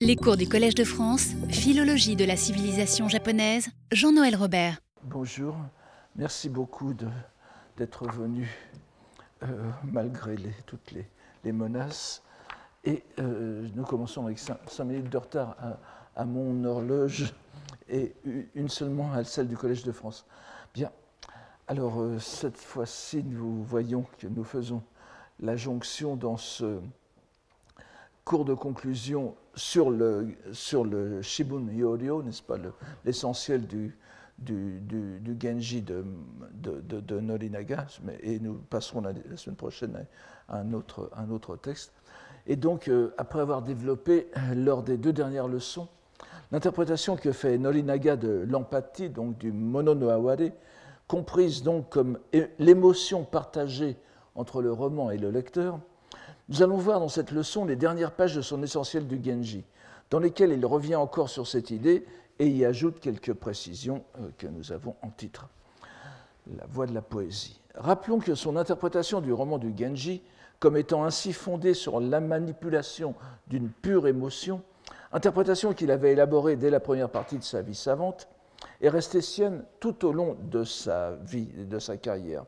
Les cours du Collège de France, Philologie de la civilisation japonaise, Jean-Noël Robert. Bonjour, merci beaucoup d'être venu euh, malgré toutes les, menaces. Et euh, nous commençons avec 5 minutes de retard à, mon horloge et une seulement à celle du Collège de France. Bien, alors euh, cette fois-ci, nous voyons que nous faisons la jonction dans ce cours de conclusion sur le, Shibun Yoryo, n'est-ce pas, l'essentiel du, Genji de, Norinaga, et nous passerons la, semaine prochaine à un autre, un autre texte. Et donc, euh, après avoir développé lors des deux dernières leçons l'interprétation que fait Norinaga de l'empathie, donc du mono no aware, comprise donc comme l'émotion partagée entre le roman et le lecteur, nous allons voir dans cette leçon les dernières pages de son essentiel du Genji, dans lesquelles il revient encore sur cette idée et y ajoute quelques précisions euh, que nous avons en titre. La voix de la poésie. Rappelons que son interprétation du roman du Genji, comme étant ainsi fondée sur la manipulation d'une pure émotion, interprétation qu'il avait élaborée dès la première partie de sa vie savante, est restée sienne tout au long de sa vie et de sa carrière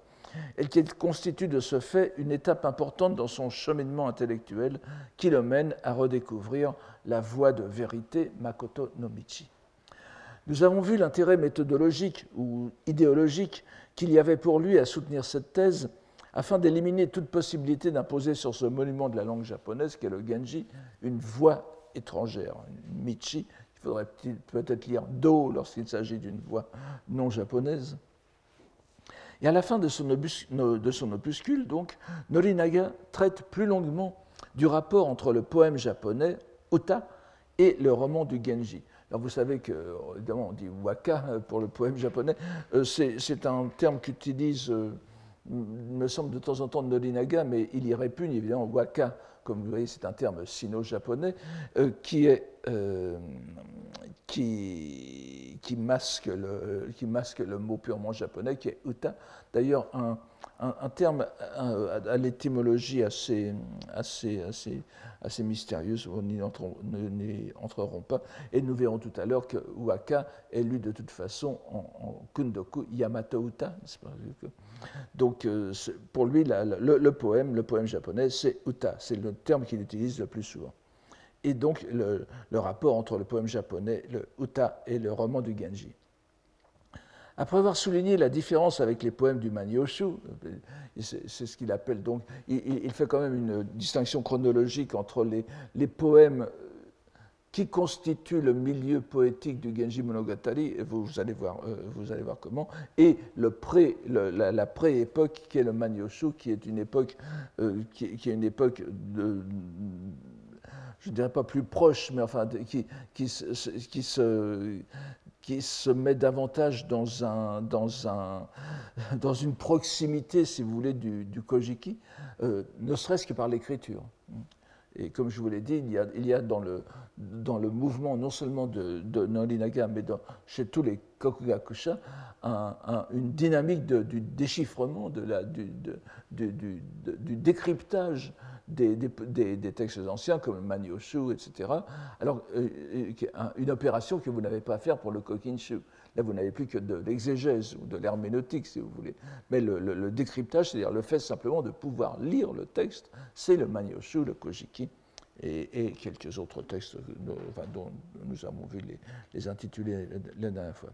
et qu'il constitue de ce fait une étape importante dans son cheminement intellectuel qui le mène à redécouvrir la voie de vérité Makoto no Michi. Nous avons vu l'intérêt méthodologique ou idéologique qu'il y avait pour lui à soutenir cette thèse afin d'éliminer toute possibilité d'imposer sur ce monument de la langue japonaise qu'est le Genji une voix étrangère, une Michi. Il faudrait peut-être lire Do lorsqu'il s'agit d'une voix non japonaise. Et à la fin de son, opuscule, donc, Norinaga traite plus longuement du rapport entre le poème japonais, Uta, et le roman du Genji. Alors vous savez que, évidemment, on dit waka pour le poème japonais. Euh, c'est un terme qu'utilise, euh, me semble, de temps en temps Norinaga, mais il y répugne évidemment waka, comme vous voyez, c'est un terme sino-japonais, euh, qui est qui, qui, masque le, mot purement japonais, qui est uta. D'ailleurs, un, terme à, l'étymologie assez, assez, assez, assez mystérieuse, on n'y entrerons pas. Et nous verrons tout à l'heure que waka est lu de toute façon en, kundoku yamato uta. Donc, euh, pour lui, le, poème, le poème japonais, c'est uta. C'est le terme qu'il utilise le plus souvent et donc le, rapport entre le poème japonais, le uta, et le roman du Genji. Après avoir souligné la différence avec les poèmes du Manyoshu, c'est ce qu'il appelle donc, il, fait quand même une distinction chronologique entre les, poèmes qui constituent le milieu poétique du Genji Monogatari, vous, allez, voir, euh, vous allez voir comment, et pré, la, pré-époque qui est le Manyoshu, qui est une époque, euh, qui, est une époque de, je ne dirais pas plus proche, mais enfin qui, qui, se, qui se met davantage dans, un, dans, un, dans une proximité, si vous voulez, du, du Kojiki, euh, ne serait-ce que par l'écriture. Et comme je vous l'ai dit, il y a, il y a dans, le, dans le mouvement non seulement de, de Norinaga, mais dans, chez tous les Kokugakusha, une dynamique du déchiffrement, de la, du, du, décryptage des, textes anciens comme le Manyoshu, etc. Alors, euh, euh, une opération que vous n'avez pas à faire pour le Kokinshu. Là, vous n'avez plus que de l'exégèse ou de l'herméneutique, si vous voulez. Mais le, décryptage, c'est-à-dire le fait simplement de pouvoir lire le texte, c'est le Manyoshu, le Kojiki et, quelques autres textes dont nous avons vu les, les intitulés la dernière fois.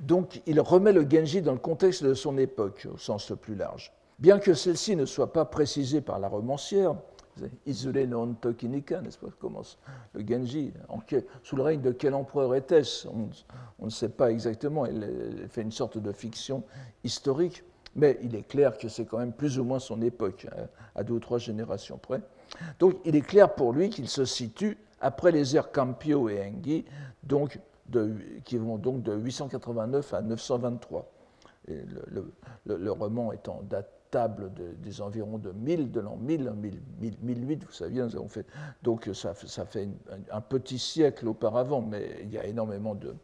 Donc, il remet le Genji dans le contexte de son époque, au sens le plus large. Bien que celle-ci ne soit pas précisée par la romancière, Isure no Tokinika, n'est-ce pas, commence le Genji. sous le règne de quel empereur était-ce on, ne sait pas exactement. Elle, fait une sorte de fiction historique, mais il est clair que c'est quand même plus ou moins son époque, hein, à deux ou trois générations près. Donc il est clair pour lui qu'il se situe après les ères Campio et Engi, donc qui vont donc de 889 à 923. le, roman étant date table des environs de 1000, de l'an 1000, 1008, vous savez, nous avons fait. Donc ça, fait un petit siècle auparavant, mais il y a énormément de,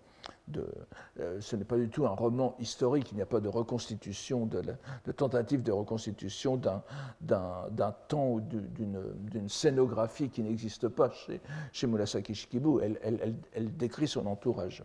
euh, ce n'est pas du tout un roman historique, il n'y a pas de reconstitution, de, tentative de reconstitution d'un temps ou d'une scénographie qui n'existe pas chez, chez Shikibu. elle décrit son entourage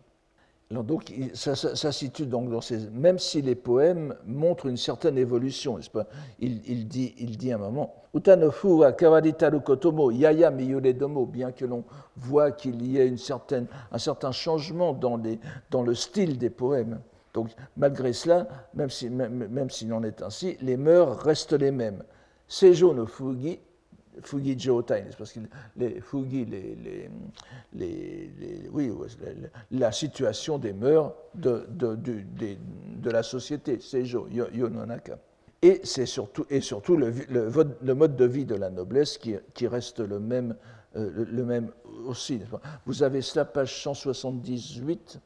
donc, ça, situe donc dans ces. Même si les poèmes montrent une certaine évolution, n'est-ce pas? Il, dit, il dit un moment Utanofu wa kawaritaru kotomo yaya domo, bien que l'on voit qu'il y ait une certaine, un certain changement dans, les, dans le style des poèmes. Donc, malgré cela, même s'il même, même en est ainsi, les mœurs restent les mêmes. Seijo no fugi Fugi Jotai, parce que les Fugi, les, les, oui, la situation des mœurs de, de, de, de la société, Seijo, Yononaka. Et c'est surtout, et surtout le, le, mode de vie de la noblesse qui, qui reste le même, euh, le même aussi. Vous avez cela, page 178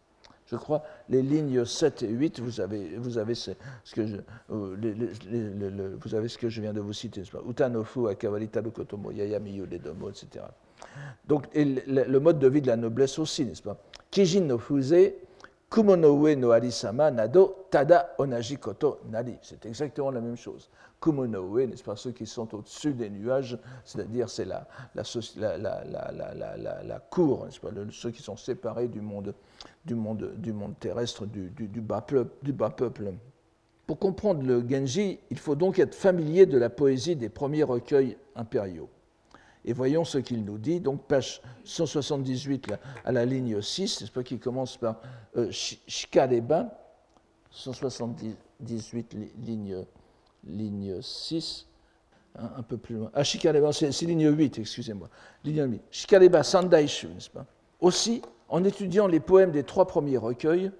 je crois, les lignes 7 et 8, vous avez, vous avez, ce, que je, euh, vous avez ce que je viens de vous citer, Utanofu, Akawarita, Kotomo, Yayamiyu, Domo, etc. Donc, le, mode de vie de la noblesse aussi, n'est-ce pas? Kijin no Fuze, Kumonoue no Arisama, Nado, Tada, Onaji, Koto, Nari. C'est exactement la même chose. Kumonoue, n'est-ce pas, ceux qui sont au-dessus des nuages, c'est-à-dire c'est la, cour, ceux qui sont séparés du monde terrestre, du bas peuple. Pour comprendre le Genji, il faut donc être familier de la poésie des premiers recueils impériaux. Et voyons ce qu'il nous dit. Donc, page 178 à la ligne 6, n'est-ce pas, qui commence par euh, Shikareba, 178 ligne, ligne 6, hein, un peu plus loin. Ah, Shikareba, c'est ligne 8, excusez-moi. Ligne 8. Shikareba Sandaishu, n'est-ce pas? Aussi, en étudiant les poèmes des trois premiers recueils,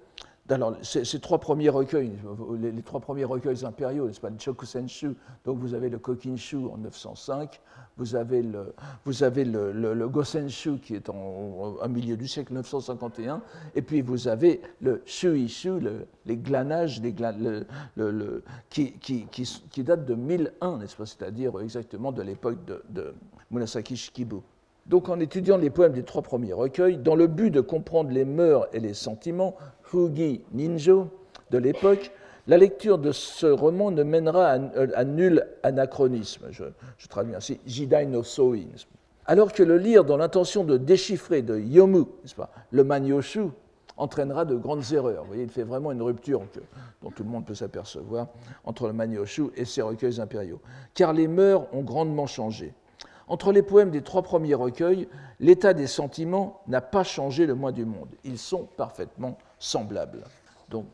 alors, ces, trois premiers recueils, les, trois premiers recueils impériaux, n'est-ce pas, le Chokusenshu, donc vous avez le Kokinshu en 905, vous avez le, le, le, Gosenshu qui est en, milieu du siècle 951, et puis vous avez le Shuishu, les glanages, qui, qui, qui, qui, date de 1001, n'est-ce pas, c'est-à-dire exactement de l'époque de, de Shikibu. Donc en étudiant les poèmes des trois premiers recueils, dans le but de comprendre les mœurs et les sentiments Fugi Ninjo de l'époque, la lecture de ce roman ne mènera à, nul anachronisme. Je, traduis ainsi Jidai no Soi. Alors que le lire dans l'intention de déchiffrer, de yomu, pas, le manyoshu, entraînera de grandes erreurs. Vous voyez, il fait vraiment une rupture dont tout le monde peut s'apercevoir entre le manyoshu et ses recueils impériaux. Car les mœurs ont grandement changé. Entre les poèmes des trois premiers recueils, l'état des sentiments n'a pas changé le moins du monde. Ils sont parfaitement semblables. Donc,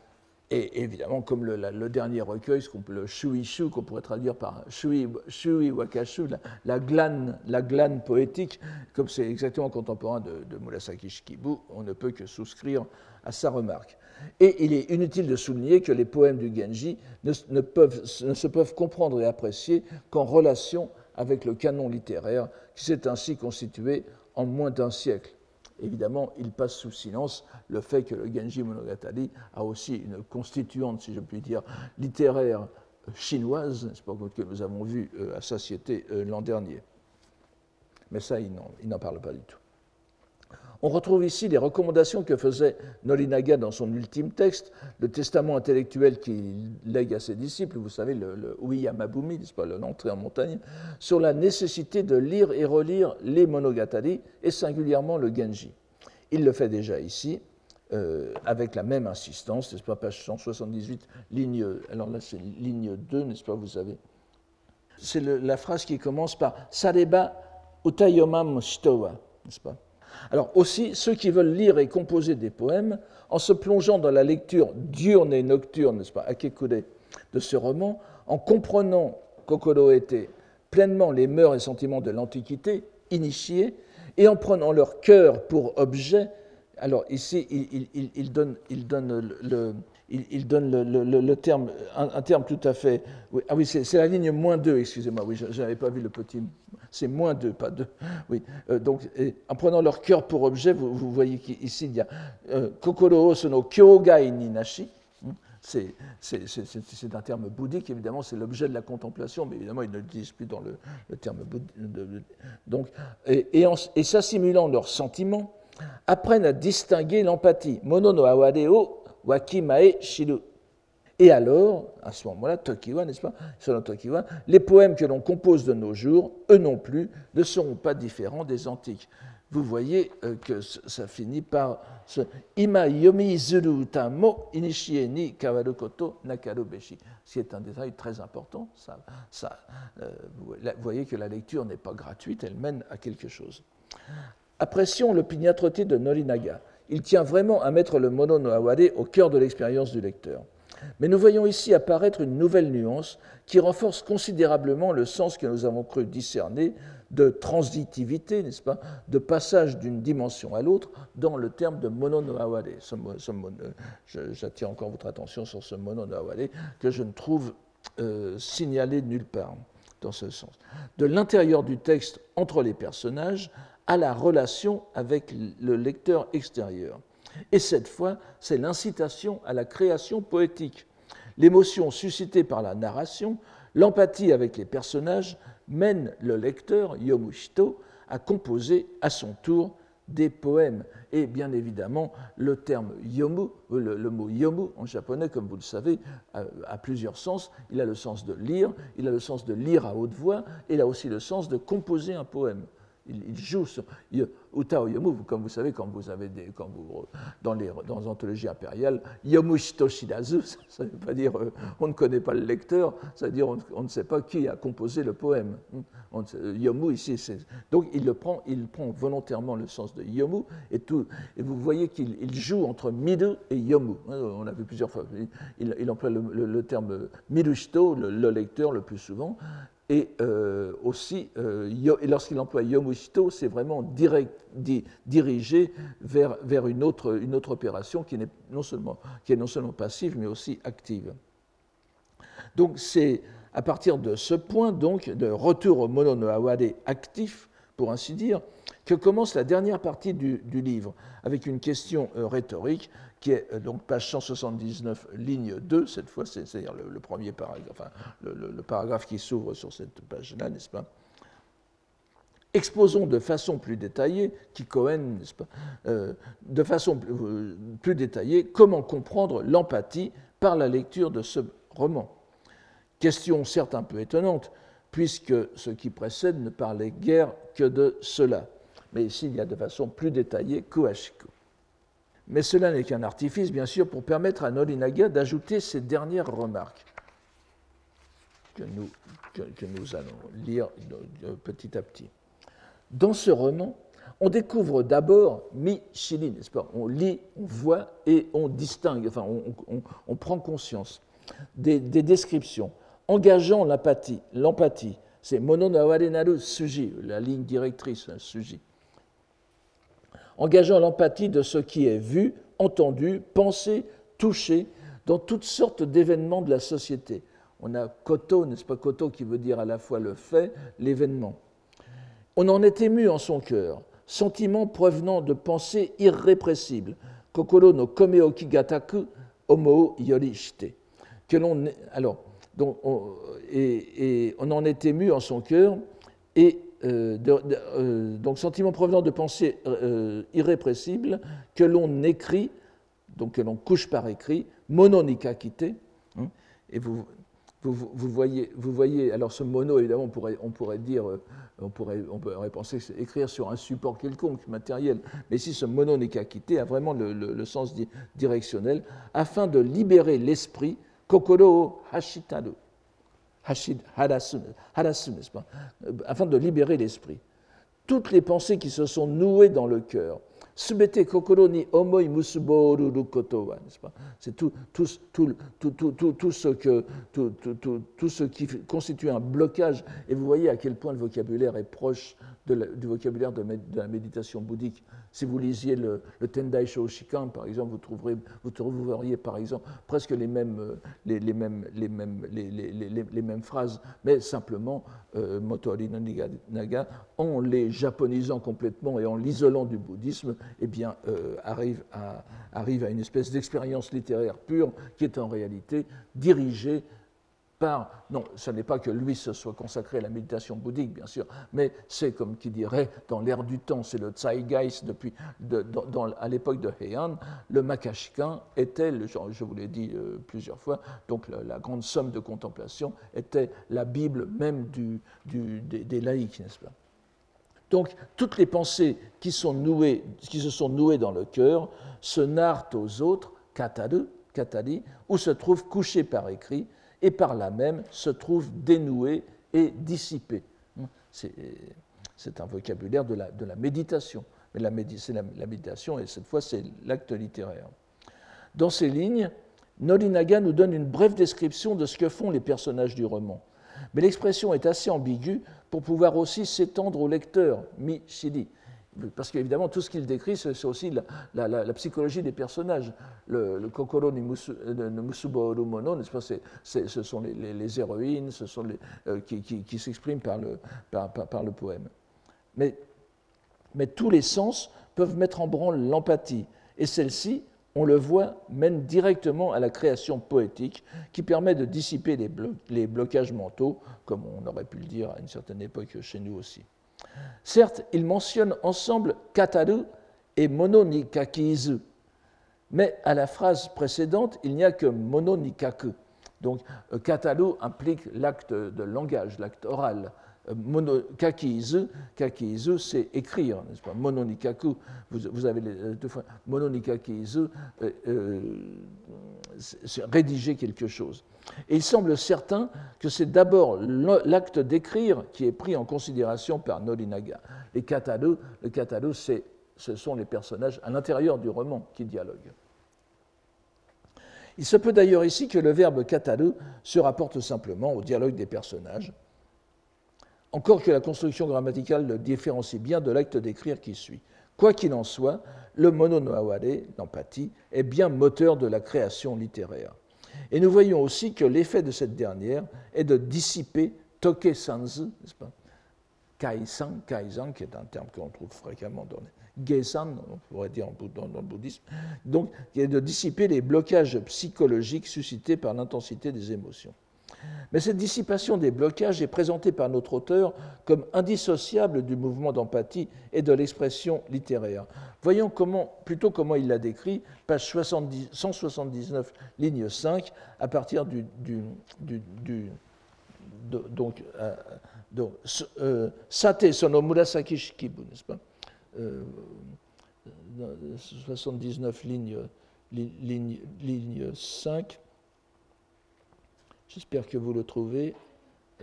et évidemment, comme le, dernier recueil, le shuishu, qu'on pourrait traduire par shui, shui wakashu, la, glane, la glane poétique, comme c'est exactement contemporain de, de Murasaki Shikibu, on ne peut que souscrire à sa remarque. Et il est inutile de souligner que les poèmes du Genji ne, peuvent, ne se peuvent comprendre et apprécier qu'en relation avec le canon littéraire qui s'est ainsi constitué en moins d'un siècle. Évidemment, il passe sous silence le fait que le Genji Monogatari a aussi une constituante, si je puis dire, littéraire chinoise, c'est pas que nous avons vu euh, à Satiété euh, l'an dernier. Mais ça, il n'en parle pas du tout. On retrouve ici les recommandations que faisait Norinaga dans son ultime texte, le testament intellectuel qu'il lègue à ses disciples, vous savez, le, le Uyamabumi, n'est-ce pas, l'entrée en montagne, sur la nécessité de lire et relire les monogatari, et singulièrement le Genji. Il le fait déjà ici, euh, avec la même insistance, n'est-ce pas, page 178, ligne, alors là c'est ligne 2, n'est-ce pas, vous savez. C'est la phrase qui commence par Sareba utayomam shitowa, n'est-ce pas? Alors aussi, ceux qui veulent lire et composer des poèmes, en se plongeant dans la lecture diurne et nocturne, n'est-ce pas, akekure, de ce roman, en comprenant Kokoro était pleinement les mœurs et sentiments de l'Antiquité, initiés, et en prenant leur cœur pour objet, alors ici, il donne le, il, donne le, terme, un, terme tout à fait. ah oui, c'est la ligne moins 2, excusez-moi, oui, je n'avais pas vu le petit. C'est moins 2, pas 2. Oui, euh, donc, en prenant leur cœur pour objet, vous, voyez qu'ici, il y a euh, Kokoro sono kyogai ni nashi. Hmm, c'est un terme bouddhique, évidemment, c'est l'objet de la contemplation, mais évidemment, ils ne l'utilisent plus dans le, terme bouddhique. Donc, et, et, s'assimilant leurs sentiments, apprennent à distinguer l'empathie. Mono no awade o wakimae shiru. Et alors, à ce moment-là, Tokiwa, n'est-ce pas Selon Tokiwa, les poèmes que l'on compose de nos jours, eux non plus, ne seront pas différents des antiques. Vous voyez euh, que ça finit par ce Ima yomi zuru tamo inishie ni kawaru koto nakaru beshi. C'est un détail très important. Ça, euh, vous voyez que la lecture n'est pas gratuite, elle mène à quelque chose. Apprécions l'opiniâtreté de Norinaga. Il tient vraiment à mettre le mono no aware au cœur de l'expérience du lecteur. Mais nous voyons ici apparaître une nouvelle nuance qui renforce considérablement le sens que nous avons cru discerner de transitivité, n'est-ce pas, de passage d'une dimension à l'autre dans le terme de mono no aware. J'attire encore votre attention sur ce mono no aware que je ne trouve euh, signalé nulle part dans ce sens. De l'intérieur du texte entre les personnages à la relation avec le lecteur extérieur. Et cette fois, c'est l'incitation à la création poétique. L'émotion suscitée par la narration, l'empathie avec les personnages mène le lecteur, Yomushito, à composer à son tour des poèmes. Et bien évidemment, le terme yomu, le, le, mot yomu en japonais, comme vous le savez, a, a, plusieurs sens. Il a le sens de lire, il a le sens de lire à haute voix, et il a aussi le sens de composer un poème il, joue sur Uta Yomu, comme vous savez, quand vous avez quand vous, dans les dans anthologies impériales, Yomu Shitoshidazu, ça ne veut pas dire euh, on ne connaît pas le lecteur, ça veut dire on, ne sait pas qui a composé le poème. On, yomu ici, c'est donc il le prend, il prend volontairement le sens de Yomu et tout, et vous voyez qu'il joue entre Midu et Yomu. On a vu plusieurs fois, il, emploie le terme Midushito, le, le lecteur le plus souvent, et euh, aussi, euh, lorsqu'il emploie Yomushito, c'est vraiment dirigé vers, une, autre, opération qui, est non seulement, passive, mais aussi active. Donc c'est à partir de ce point, donc, de retour au mono no actif, pour ainsi dire, que commence la dernière partie du, livre, avec une question euh, rhétorique qui est euh, donc page 179, ligne 2, cette fois, c'est-à-dire le, premier paragraphe, enfin, le, paragraphe qui s'ouvre sur cette page-là, n'est-ce pas? Exposons de façon plus détaillée, qui Cohen, n'est-ce pas, euh, de façon plus détaillée, comment comprendre l'empathie par la lecture de ce roman. Question certes un peu étonnante, puisque ce qui précède ne parlait guère que de cela. Mais ici, il y a de façon plus détaillée Koashiko. Mais cela n'est qu'un artifice, bien sûr, pour permettre à Norinaga d'ajouter ces dernières remarques que nous, allons lire petit à petit. Dans ce roman, on découvre d'abord Mi-Shili, n'est-ce pas? On lit, on voit et on distingue, enfin, on, prend conscience des, des, descriptions engageant l'empathie. L'empathie, c'est Mono no naru suji, la ligne directrice, un suji engageant l'empathie de ce qui est vu, entendu, pensé, touché dans toutes sortes d'événements de la société. On a koto, n'est-ce pas koto qui veut dire à la fois le fait, l'événement. On en est ému en son cœur, sentiment provenant de pensées irrépressibles. Kokoro no komeoki gataku homo yorishite. Que l'on alors donc on, et, on en est ému en son cœur et de, de, euh, donc sentiment provenant de pensées euh, irrépressibles que l'on écrit, donc que l'on couche par écrit, mononica quitté, hein, et vous, vous, vous, voyez, vous voyez, alors ce mono, évidemment, on pourrait, on pourrait dire, on pourrait, on pourrait penser écrire sur un support quelconque, matériel, mais ici ce mononica quitté a vraiment le, le, le, sens directionnel, afin de libérer l'esprit, kokoro hashitaru, Afin de libérer l'esprit. Toutes les pensées qui se sont nouées dans le cœur, subete kokoro ni omoi musuboru koto wa, n'est-ce pas? C'est tout, tout, tout, tout, ce que, tout, ce qui constitue un blocage. Et vous voyez à quel point le vocabulaire est proche du vocabulaire de, la méditation bouddhique. Si vous lisiez le, le Tendai Shoshikan, par exemple, vous, trouverez, vous trouveriez par exemple presque les mêmes, les, les mêmes, les, mêmes, les, mêmes phrases, mais simplement euh, Naga, en les japonisant complètement et en l'isolant du bouddhisme, eh euh, arrive, à, une espèce d'expérience littéraire pure qui est en réalité dirigée par, non, ce n'est pas que lui se soit consacré à la méditation bouddhique, bien sûr, mais c'est comme qui dirait, dans l'ère du temps, c'est le Zeitgeist depuis, à l'époque de Heian, le Makashikan était, je vous l'ai dit euh, plusieurs fois, donc la, grande somme de contemplation était la Bible même des laïcs, n'est-ce pas? Donc, toutes les pensées qui, se sont nouées dans le cœur se narrent aux autres, katadu, katadi, ou se trouvent couchées par écrit, et par là même se trouvent dénouées et dissipées. C'est un vocabulaire de la, de la méditation. Mais la, la, méditation, et cette fois, c'est l'acte littéraire. Dans ces lignes, Norinaga nous donne une brève description de ce que font les personnages du roman. Mais l'expression est assez ambiguë pour pouvoir aussi s'étendre au lecteur, mi shidi. Parce qu'évidemment, tout ce qu'il décrit, c'est aussi la, psychologie des personnages. Le, Kokoro ni Musubo Mono, n'est-ce pas Ce sont les, héroïnes, ce sont les, euh, qui, s'expriment par le, par, le poème. Mais tous les sens peuvent mettre en branle l'empathie. Et celle-ci, on le voit, mène directement à la création poétique qui permet de dissiper les, blocages mentaux, comme on aurait pu le dire à une certaine époque chez nous aussi. Certes, ils mentionnent ensemble kataru et mononikakizu, mais à la phrase précédente, il n'y a que mononikaku. Donc, euh, kataru implique l'acte de langage, l'acte oral, Mono, kakiizu, kakiizu c'est écrire, n'est-ce pas? Mononikaku, vous, avez les deux fois. Mononikakiizu, euh, euh, c'est rédiger quelque chose. Et il semble certain que c'est d'abord l'acte d'écrire qui est pris en considération par Norinaga. Les le kataru, ce sont les personnages à l'intérieur du roman qui dialoguent. Il se peut d'ailleurs ici que le verbe kataru se rapporte simplement au dialogue des personnages encore que la construction grammaticale le différencie bien de l'acte d'écrire qui suit. Quoi qu'il en soit, le mononoaware, l'empathie, est bien moteur de la création littéraire. Et nous voyons aussi que l'effet de cette dernière est de dissiper toke sanzu, n'est-ce pas? Kaisan, kaisan, qui est un terme qu'on trouve fréquemment dans les on pourrait dire dans le bouddhisme, donc qui est de dissiper les blocages psychologiques suscités par l'intensité des émotions. Mais cette dissipation des blocages est présentée par notre auteur comme indissociable du mouvement d'empathie et de l'expression littéraire. Voyons comment, plutôt comment il l'a décrit, page 179, ligne 5, à partir du. donc, euh, euh, Sate sono murasaki shikibu, n'est-ce pas? 79, euh, ligne 5. J'espère que vous le trouvez.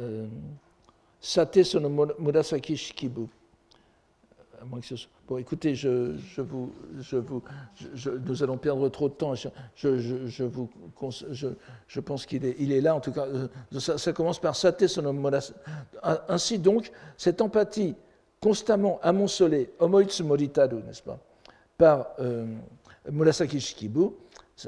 Euh, Sate sono Murasaki Shikibu. Bon, écoutez, nous allons perdre trop de temps. Je, pense qu'il est, là, en tout cas. Euh, ça, commence par Sate Murasaki. Ainsi donc, cette empathie constamment amoncelée, Omoitsu Moritaru, n'est-ce pas, par euh, Murasaki Shikibu,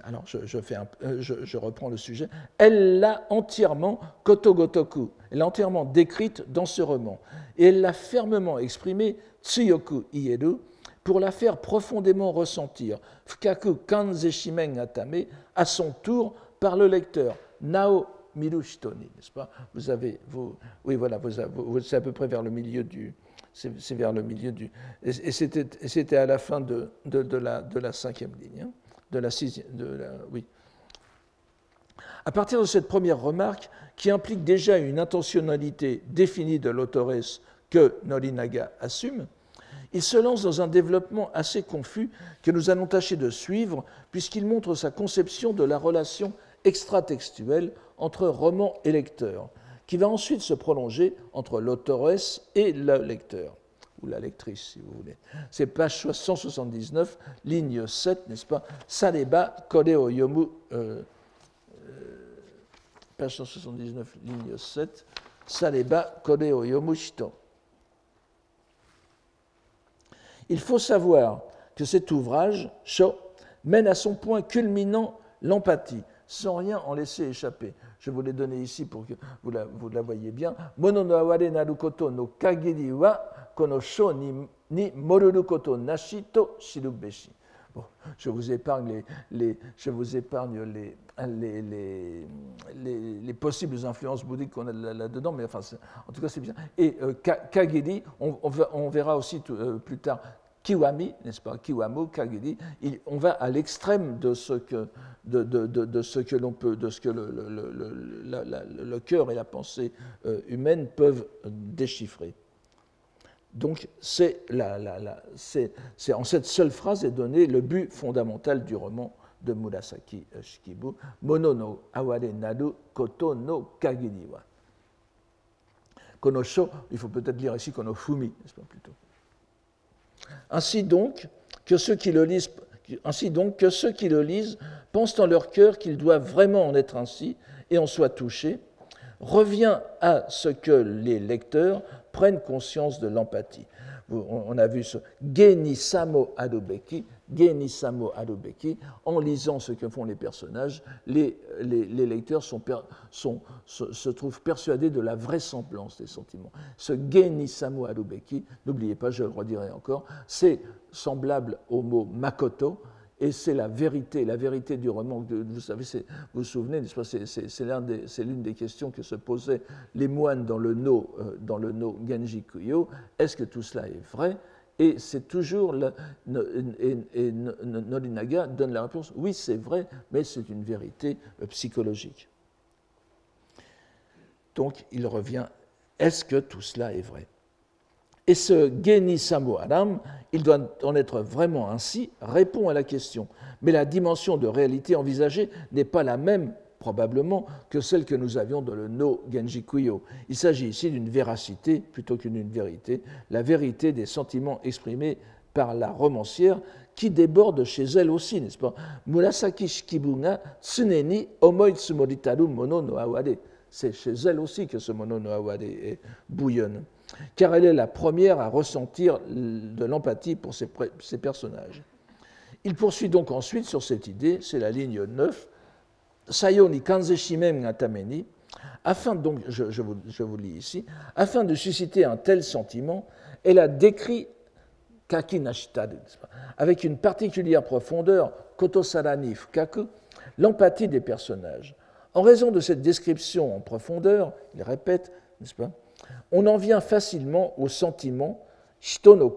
alors euh, je, reprends le sujet, elle l'a entièrement kotogotoku, elle l'a entièrement décrite dans ce roman, et elle l'a fermement exprimée tsuyoku ieru pour la faire profondément ressentir, fukaku kanzeshimen atame, à son tour par le lecteur, nao mirushitoni, n'est-ce pas? Vous avez, oui voilà, vous, c'est à peu près vers le milieu du, c'est vers le milieu du, et, c'était à la fin de, de, la, de la cinquième ligne. Hein de la oui. À partir de cette première remarque, qui implique déjà une intentionnalité définie de l'autoresse que Norinaga assume, il se lance dans un développement assez confus que nous allons tâcher de suivre, puisqu'il montre sa conception de la relation extratextuelle entre roman et lecteur, qui va ensuite se prolonger entre l'autoresse et le lecteur ou la lectrice, si vous voulez. C'est page 179, ligne 7, n'est-ce pas? Saleba Koreo Yomu. Euh, euh, page 179, ligne 7. Saleba Koreo Yomu Shito. Il faut savoir que cet ouvrage, Sho, mène à son point culminant l'empathie, sans rien en laisser échapper. Je vous l'ai donné ici pour que vous la, vous la voyez bien. Mono no aware naru koto no kagiri wa kono sho ni, ni moruru koto nashi to shiru beshi. je vous épargne les, je vous épargne les, les, les, possibles influences bouddhiques qu'on a là-dedans, mais enfin, en tout cas, c'est bien. Et euh, Kagedi, on, verra aussi euh, plus tard Kiwami, n'est-ce pas? Kiwamo, Kagedi, on va à l'extrême de ce que, de, ce que l'on peut, de ce que le, cœur et la pensée euh, humaine peuvent déchiffrer. Donc, c'est en cette seule phrase est donné le but fondamental du roman de Murasaki Shikibu, Mono no aware naru koto no kagiri wa. Konosho, il faut peut-être lire ici Konofumi, n'est-ce pas plutôt? Ainsi donc, que ceux qui le lisent, pensent en leur cœur qu'ils doivent vraiment en être ainsi et en soient touchés, revient à ce que les lecteurs prennent conscience de l'empathie. On a vu ce Genisamo Adobeki, Genisamo Adobeki, en lisant ce que font les personnages, les, lecteurs se, trouvent persuadés de la vraisemblance des sentiments. Ce Genisamo Adobeki, n'oubliez pas, je le redirai encore, c'est semblable au mot Makoto, et c'est la vérité, la vérité du roman. Vous savez, vous vous souvenez, c'est l'une des, questions que se posaient les moines dans le no, euh, dans le no Genji Kuyo. Est-ce que tout cela est vrai? Et c'est toujours, et, Norinaga donne la réponse, oui, c'est vrai, mais c'est une vérité euh, psychologique. Donc il revient, est-ce que tout cela est vrai? Et ce Geni Adam, il doit en être vraiment ainsi, répond à la question. Mais la dimension de réalité envisagée n'est pas la même, probablement, que celle que nous avions dans le No Genji Kuyo. Il s'agit ici d'une véracité plutôt qu'une vérité, la vérité des sentiments exprimés par la romancière qui déborde chez elle aussi, n'est-ce pas? Murasaki Shikibuna Tsuneni Omoi Tsumoritaru Mono no Awade. C'est chez elle aussi que ce Mono no Awade bouillonne car elle est la première à ressentir de l'empathie pour ses, personnages. Il poursuit donc ensuite sur cette idée, c'est la ligne 9, Sayo ni ngatameni, afin donc, je, vous, lis ici, afin de susciter un tel sentiment, elle a décrit kaki nashitade, avec une particulière profondeur, kotosarani fukaku, l'empathie des personnages. En raison de cette description en profondeur, il répète, n'est-ce pas, on en vient facilement au sentiment shito no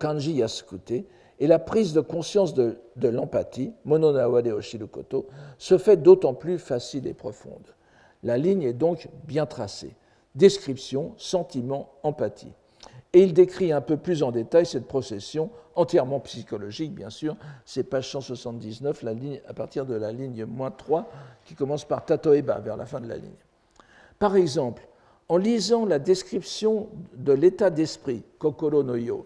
et la prise de conscience de, l'empathie, mononawade oshirukoto, se fait d'autant plus facile et profonde. La ligne est donc bien tracée. Description, sentiment, empathie. Et il décrit un peu plus en détail cette procession, entièrement psychologique, bien sûr. C'est page 179, la ligne, à partir de la ligne moins 3, qui commence par Tatoeba, vers la fin de la ligne. Par exemple, en lisant la description de l'état d'esprit, Kokoro no Yo,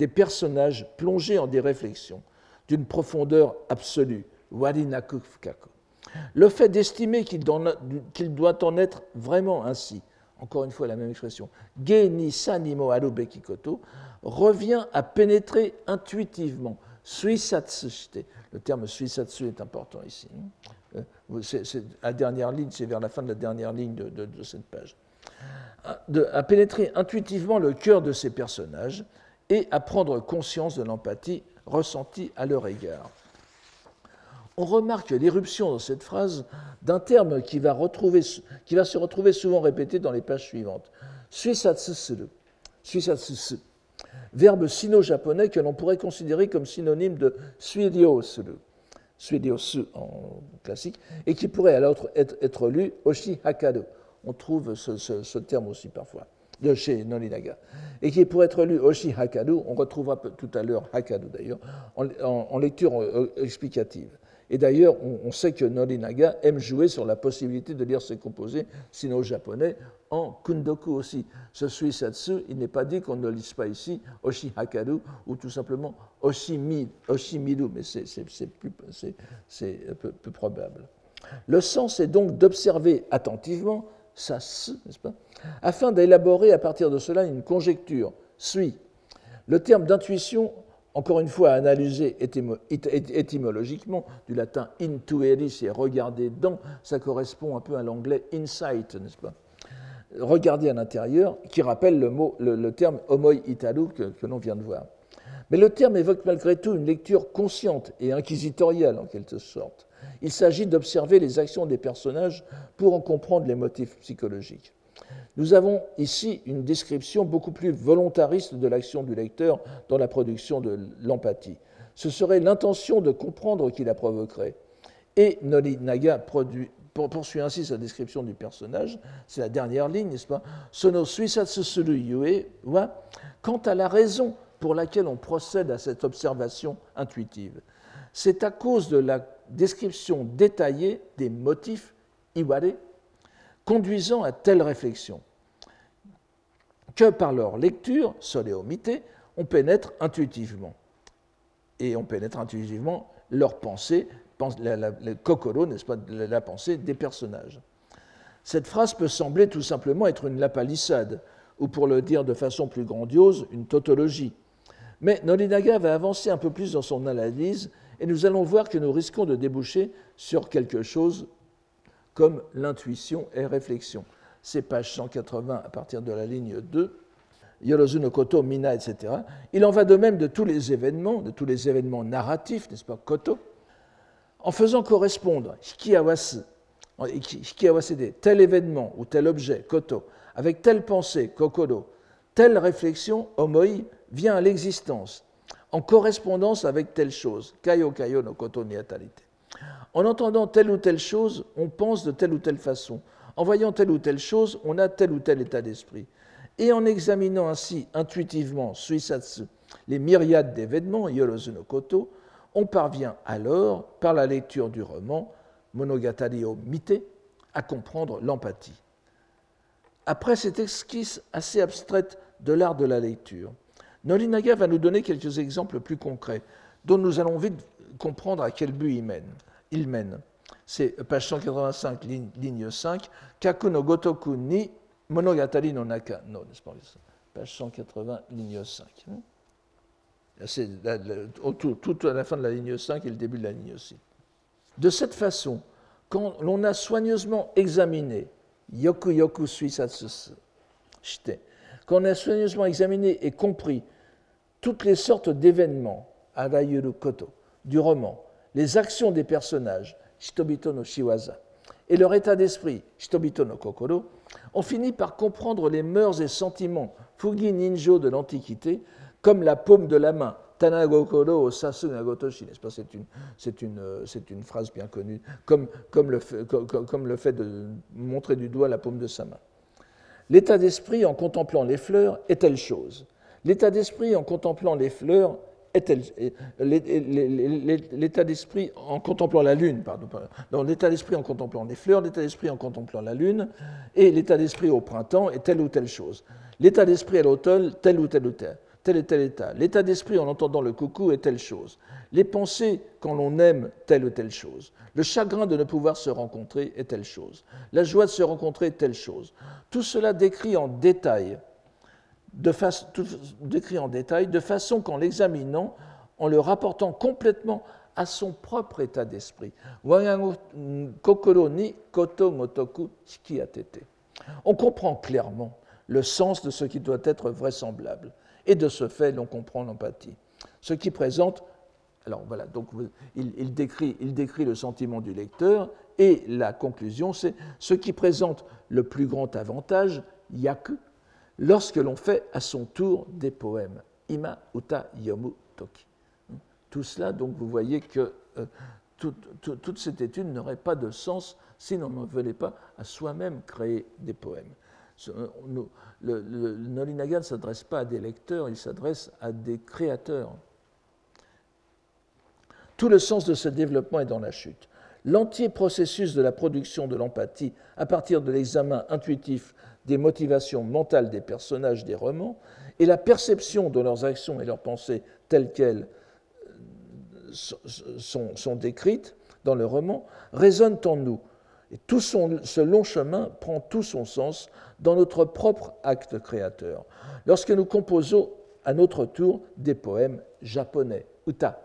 des personnages plongés en des réflexions d'une profondeur absolue, Warinaku Fukaku, le fait d'estimer qu'il doit en être vraiment ainsi, encore une fois la même expression, Geni Sanimo Arubeki Koto, revient à pénétrer intuitivement, Suisatsushite. Le terme Suisatsu est important ici. Euh, la dernière ligne, c'est vers la fin de la dernière ligne de cette page à pénétrer intuitivement le cœur de ces personnages et à prendre conscience de l'empathie ressentie à leur égard. On remarque l'éruption dans cette phrase d'un terme qui va, se retrouver souvent répété dans les pages suivantes. Suisatsusuru. Suisatsusu. Verbe sino-japonais que l'on pourrait considérer comme synonyme de suiryosuru. Suiryosu en classique, et qui pourrait alors être, lu oshi hakado on trouve ce, terme aussi parfois, de chez Nolinaga, et qui pourrait être lu Oshi Hakadu, on retrouvera tout à l'heure Hakadu d'ailleurs, en, lecture euh, explicative. Et d'ailleurs, on, sait que Nolinaga aime jouer sur la possibilité de lire ses composés sino-japonais en kundoku aussi. Ce suisatsu, il n'est pas dit qu'on ne lise pas ici Oshi Hakadu ou tout simplement Oshi, mi, Miru, mais c'est peu, peu probable. Le sens est donc d'observer attentivement n'est-ce pas Afin d'élaborer à partir de cela une conjecture, suit. Le terme d'intuition, encore une fois analysé étymologiquement, du latin intuere, c'est regarder dans, ça correspond un peu à l'anglais insight, n'est-ce pas Regarder à l'intérieur, qui rappelle le, mot, le, terme homoi italu que, que l'on vient de voir. Mais le terme évoque malgré tout une lecture consciente et inquisitoriale en quelque sorte. Il s'agit d'observer les actions des personnages pour en comprendre les motifs psychologiques. Nous avons ici une description beaucoup plus volontariste de l'action du lecteur dans la production de l'empathie. Ce serait l'intention de comprendre qui la provoquerait. Et Nolinaga produit, poursuit ainsi sa description du personnage, c'est la dernière ligne, n'est-ce pas? Quant à la raison pour laquelle on procède à cette observation intuitive. C'est à cause de la description détaillée des motifs iware conduisant à telle réflexion que par leur lecture, soléomité, on pénètre intuitivement. Et on pénètre intuitivement leur pensée, le kokoro, n'est-ce pas, la pensée des personnages. Cette phrase peut sembler tout simplement être une lapalissade, ou pour le dire de façon plus grandiose, une tautologie. Mais Nolinaga va avancer un peu plus dans son analyse et nous allons voir que nous risquons de déboucher sur quelque chose comme l'intuition et réflexion. C'est page 180 à partir de la ligne 2. Yorozu no Koto, Mina, etc. Il en va de même de tous les événements, de tous les événements narratifs, n'est-ce pas, Koto, en faisant correspondre Hikiawase, tel événement ou tel objet, Koto, avec telle pensée, Kokoro, telle réflexion, Omoi, vient à l'existence, en correspondance avec telle chose, Kayo Kayo no Koto ni En entendant telle ou telle chose, on pense de telle ou telle façon. En voyant telle ou telle chose, on a tel ou tel état d'esprit. Et en examinant ainsi intuitivement Suisatsu, les myriades d'événements, Yorozu no Koto, on parvient alors, par la lecture du roman Monogatari o Mite, à comprendre l'empathie. Après cette esquisse assez abstraite de l'art de la lecture, Nolinaga va nous donner quelques exemples plus concrets, dont nous allons vite comprendre à quel but il mène. Il mène. C'est page 185, ligne, 5, Kaku no gotoku ni monogatari no naka no, page 180, ligne 5. C'est tout, à la fin de la ligne 5 et le début de la ligne 6. De cette façon, quand l'on a soigneusement examiné yoku yoku suisatsu shite, quand on a soigneusement examiné et compris toutes les sortes d'événements, arayuru koto, du roman, les actions des personnages, shitobito no shiwaza, et leur état d'esprit, shitobito no kokoro, on finit par comprendre les mœurs et sentiments, fugi ninjo de l'Antiquité, comme la paume de la main, Tanagokoro Sasu Nagotoshi, n'est-ce pas c'est une, c'est, une, phrase bien connue, comme, le fait de montrer du doigt la paume de sa main. L'état d'esprit en contemplant les fleurs est telle chose. L'état d'esprit en contemplant les fleurs l'état d'esprit en contemplant la lune, pardon, l'état d'esprit en contemplant les fleurs, l'état d'esprit en contemplant la lune, et l'état d'esprit au printemps est telle ou telle chose. L'état d'esprit à l'automne, tel ou tel ou tel tel et tel état. L'état d'esprit en entendant le coucou est telle chose. Les pensées quand l'on aime telle ou telle chose. Le chagrin de ne pouvoir se rencontrer est telle chose. La joie de se rencontrer est telle chose. Tout cela décrit en détail, de, décrit en détail, de façon qu'en l'examinant, en le rapportant complètement à son propre état d'esprit. Koto On comprend clairement le sens de ce qui doit être vraisemblable. Et de ce fait, l'on comprend l'empathie. Ce qui présente, alors voilà, donc il, décrit, il décrit le sentiment du lecteur, et la conclusion, c'est ce qui présente le plus grand avantage, yaku, lorsque l'on fait à son tour des poèmes. Ima uta yomu toki. Tout cela, donc vous voyez que euh, toute cette étude n'aurait pas de sens si l'on ne venait pas à soi-même créer des poèmes. Le, Nolinaga ne s'adresse pas à des lecteurs, il s'adresse à des créateurs. Tout le sens de ce développement est dans la chute. L'entier processus de la production de l'empathie à partir de l'examen intuitif des motivations mentales des personnages des romans et la perception de leurs actions et leurs pensées telles qu'elles euh, sont, sont décrites dans le roman résonnent en nous. Et tout ce long chemin prend tout son sens dans notre propre acte créateur, lorsque nous composons à notre tour des poèmes japonais, uta.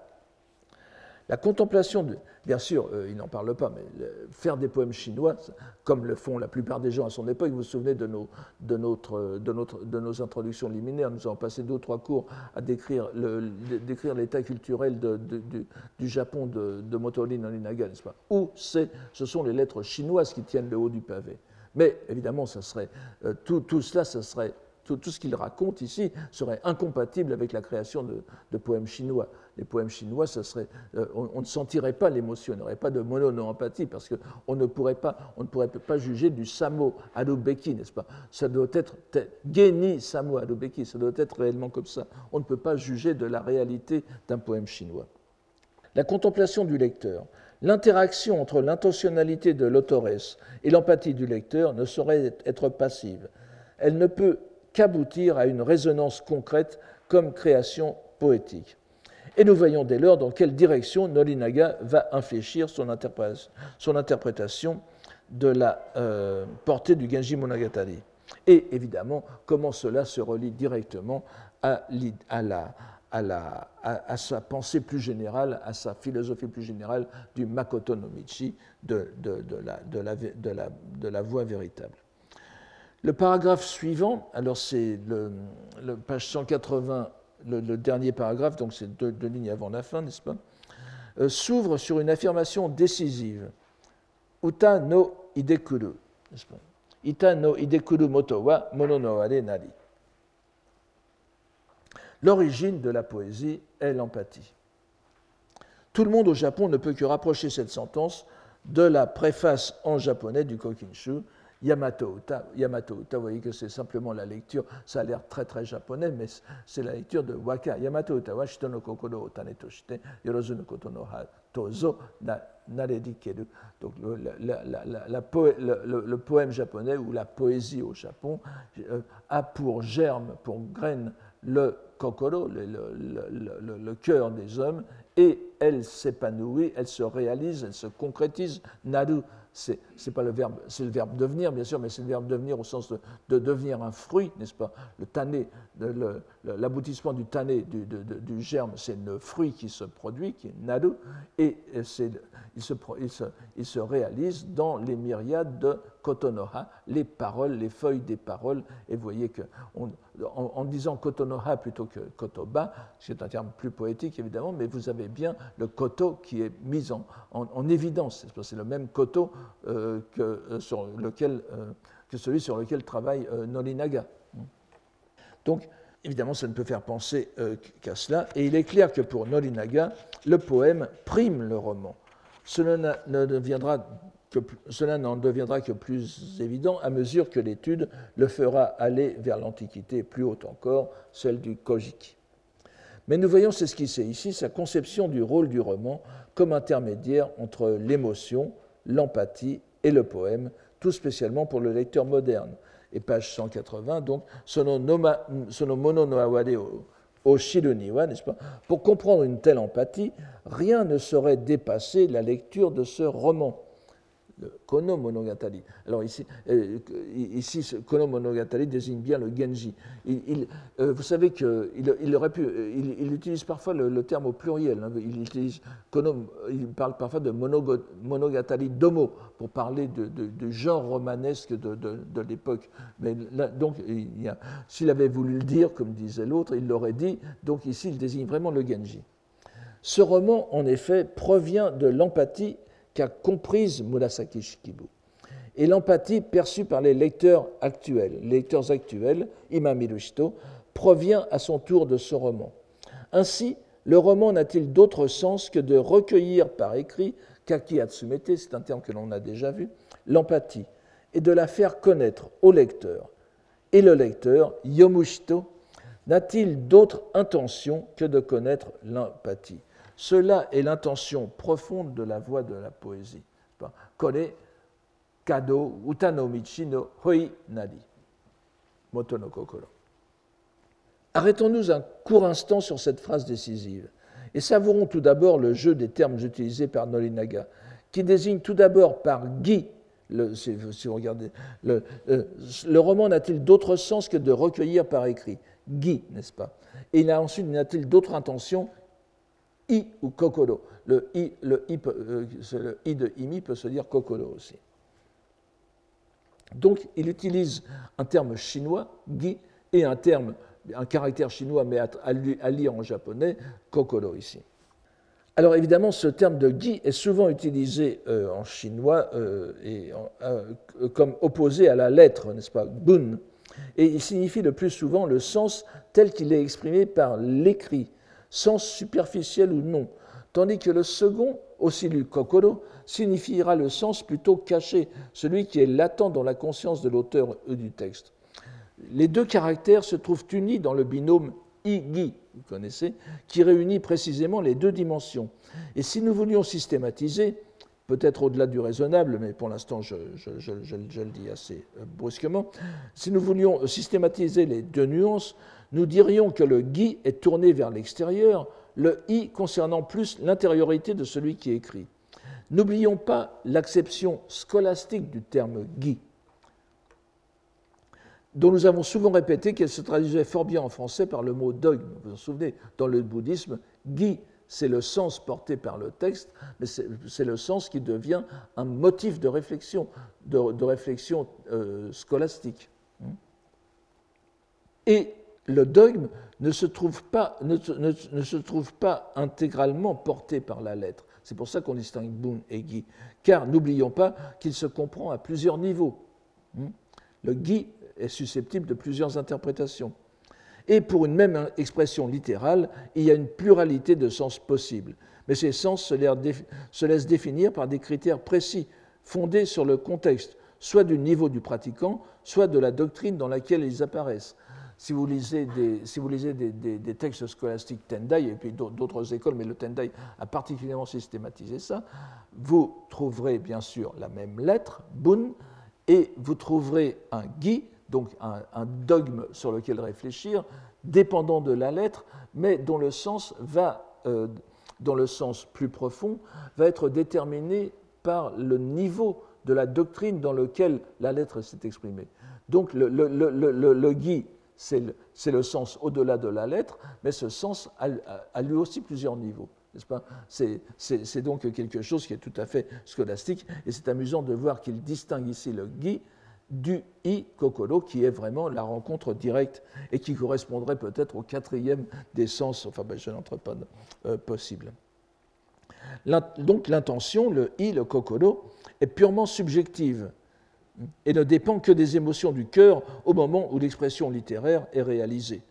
La contemplation, bien sûr, euh, il n'en parle pas, mais faire des poèmes chinois, comme le font la plupart des gens à son époque, vous vous souvenez de nos, introductions liminaires, nous avons passé deux ou trois cours à décrire, l'état culturel du, Japon de, de Motorin Nolinaga, n'est-ce pas? Où ce sont les lettres chinoises qui tiennent le haut du pavé. Mais évidemment, ça serait, euh, tout, tout, cela, ça serait tout, ce qu'il raconte ici serait incompatible avec la création de, poèmes chinois. Les poèmes chinois, ça serait, euh, on, ne sentirait pas l'émotion, il n'y aurait pas de mono-empathie, parce qu'on ne, pourrait pas, on ne pourrait pas juger du samo adobeki, n'est-ce pas? Ça doit être geni samo adobeki, ça doit être réellement comme ça. On ne peut pas juger de la réalité d'un poème chinois. La contemplation du lecteur, l'interaction entre l'intentionnalité de l'autoresse et l'empathie du lecteur ne saurait être passive. Elle ne peut qu'aboutir à une résonance concrète comme création poétique. Et nous voyons dès lors dans quelle direction Nolinaga va infléchir son, interprétation de la euh, portée du Genji Monogatari. Et évidemment, comment cela se relie directement à, sa pensée plus générale, à sa philosophie plus générale du Makoto no Michi, de la voie véritable. Le paragraphe suivant, alors c'est le, page 180, le, dernier paragraphe, donc c'est deux, lignes avant la fin, n'est-ce pas euh, S'ouvre sur une affirmation décisive. Uta no idekuru, n'est-ce pas Ita no idekuru moto wa mono no are nari. L'origine de la poésie est l'empathie. Tout le monde au Japon ne peut que rapprocher cette sentence de la préface en japonais du Kokinshu, Yamato Uta. Yamato vous voyez que c'est simplement la lecture, ça a l'air très très japonais, mais c'est la lecture de Waka. Yamato Uta wa no kokoro o tane yorozu no koto no ha. Donc le, le, poème japonais ou la poésie au Japon euh, a pour germe, pour graine, le kokoro, le, cœur des hommes, et elle s'épanouit, elle se réalise, elle se concrétise. Naru, c'est pas le verbe, c'est le verbe devenir, bien sûr, mais c'est le verbe devenir au sens de, devenir un fruit, n'est-ce pas? Le tané, l'aboutissement du tané, du, germe, c'est le fruit qui se produit, qui est naru, et il se, il, se, réalise dans les myriades de kotonoha, les paroles, les feuilles des paroles, et vous voyez que en, disant kotonoha plutôt que kotoba, c'est un terme plus poétique évidemment, mais vous avez bien le koto qui est mis en, en, évidence. C'est le même koto euh, que, euh, euh, que celui sur lequel travaille Nolinaga. Donc, évidemment, ça ne peut faire penser qu'à cela. Et il est clair que pour Nolinaga, le poème prime le roman. Cela ne deviendra n'en deviendra que plus évident à mesure que l'étude le fera aller vers l'Antiquité, plus haute encore, celle du Kojiki. Mais nous voyons s'esquisser ici sa conception du rôle du roman comme intermédiaire entre l'émotion, l'empathie et le poème, tout spécialement pour le lecteur moderne. Et page 180, donc, sono, mono no aware o n'est-ce pas? Pour comprendre une telle empathie, rien ne saurait dépasser la lecture de ce roman Kono Monogatari. Alors ici, euh, ici Kono Monogatari désigne bien le Genji. Euh, vous savez qu'il il aurait pu, il, utilise parfois le, terme au pluriel. Hein. il, utilise Kono, il parle parfois de Monogatari Domo pour parler du genre romanesque de, l'époque. Mais donc, s'il avait voulu le dire, comme disait l'autre, il l'aurait dit. Donc ici, il désigne vraiment le Genji. Ce roman, en effet, provient de l'empathie qu'a comprise Murasaki Shikibu. Et l'empathie perçue par les lecteurs actuels, les lecteurs actuels, Imami provient à son tour de ce roman. Ainsi, le roman n'a-t-il d'autre sens que de recueillir par écrit, Kaki Atsumete, c'est un terme que l'on a déjà vu, l'empathie, et de la faire connaître au lecteur. Et le lecteur, Yomushito, n'a-t-il d'autre intention que de connaître l'empathie? Cela est l'intention profonde de la voix de la poésie. Kore, kado, utano michi no hoi nari. Moto no kokoro. Arrêtons-nous un court instant sur cette phrase décisive et savourons tout d'abord le jeu des termes utilisés par Nolinaga, qui désigne tout d'abord par Guy, le, si, vous regardez, le, euh, le roman n'a-t-il d'autre sens que de recueillir par écrit? Guy, n'est-ce pas? Et il a ensuite n'a-t-il d'autre intention i ou kokoro. Le i, le i, euh, de imi peut se dire kokoro aussi. Donc il utilise un terme chinois, gi, et un terme, un caractère chinois mais à, lire en japonais, kokoro ici. Alors évidemment, ce terme de gi est souvent utilisé euh, en chinois euh, comme opposé à la lettre, n'est-ce pas, bun, et il signifie le plus souvent le sens tel qu'il est exprimé par l'écrit, sens superficiel ou non, tandis que le second, aussi lu kokoro, signifiera le sens plutôt caché, celui qui est latent dans la conscience de l'auteur du texte. Les deux caractères se trouvent unis dans le binôme igi, vous connaissez, qui réunit précisément les deux dimensions. Et si nous voulions systématiser, peut-être au-delà du raisonnable, mais pour l'instant je, le dis assez brusquement, si nous voulions systématiser les deux nuances, nous dirions que le gui est tourné vers l'extérieur, le i concernant plus l'intériorité de celui qui écrit. N'oublions pas l'acception scolastique du terme gui, dont nous avons souvent répété qu'elle se traduisait fort bien en français par le mot dogme. Vous vous souvenez, dans le bouddhisme, gui c'est le sens porté par le texte, mais c'est le sens qui devient un motif de réflexion, de, réflexion euh, scolastique. Et le dogme ne se trouve pas, intégralement porté par la lettre. C'est pour ça qu'on distingue Boon et Guy. Car n'oublions pas qu'il se comprend à plusieurs niveaux. Le Guy est susceptible de plusieurs interprétations. Et pour une même expression littérale, il y a une pluralité de sens possibles. Mais ces sens se laissent définir par des critères précis, fondés sur le contexte, soit du niveau du pratiquant, soit de la doctrine dans laquelle ils apparaissent. Si vous lisez des, si vous lisez des, textes scolastiques Tendai, et puis d'autres écoles, mais le Tendai a particulièrement systématisé ça, vous trouverez bien sûr la même lettre, Bun, et vous trouverez un Gi, donc un, dogme sur lequel réfléchir, dépendant de la lettre, mais dont le sens va, euh, dans le sens plus profond, va être déterminé par le niveau de la doctrine dans lequel la lettre s'est exprimée. Donc le, le, le, le gui, c'est le, sens au-delà de la lettre, mais ce sens a, lui aussi plusieurs niveaux. C'est donc quelque chose qui est tout à fait scolastique, et c'est amusant de voir qu'il distingue ici le gui du i kokoro, qui est vraiment la rencontre directe et qui correspondrait peut-être au quatrième des sens, enfin ben, je n'entre pas euh, possible. Donc l'intention, le i, le kokoro, est purement subjective et ne dépend que des émotions du cœur au moment où l'expression littéraire est réalisée.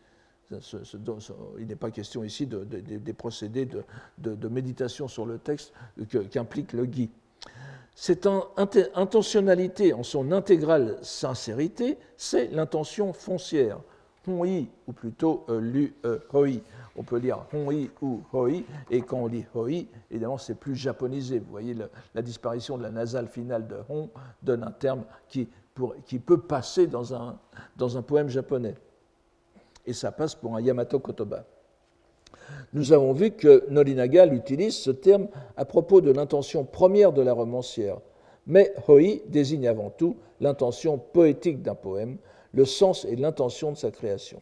Il n'est pas question ici des procédés de, méditation sur le texte qu'implique le gui. Cette intentionnalité en son intégrale sincérité, c'est l'intention foncière. Hon-i, ou plutôt euh, lu euh, hoi. On peut lire hon-i ou hoi, et quand on lit hoi, évidemment, c'est plus japonisé. Vous voyez, la disparition de la nasale finale de hon donne un terme qui, qui peut passer dans un, dans un poème japonais. Et ça passe pour un Yamato Kotoba. Nous avons vu que Norinaga utilise ce terme à propos de l'intention première de la romancière, mais hoi désigne avant tout l'intention poétique d'un poème, le sens et l'intention de sa création.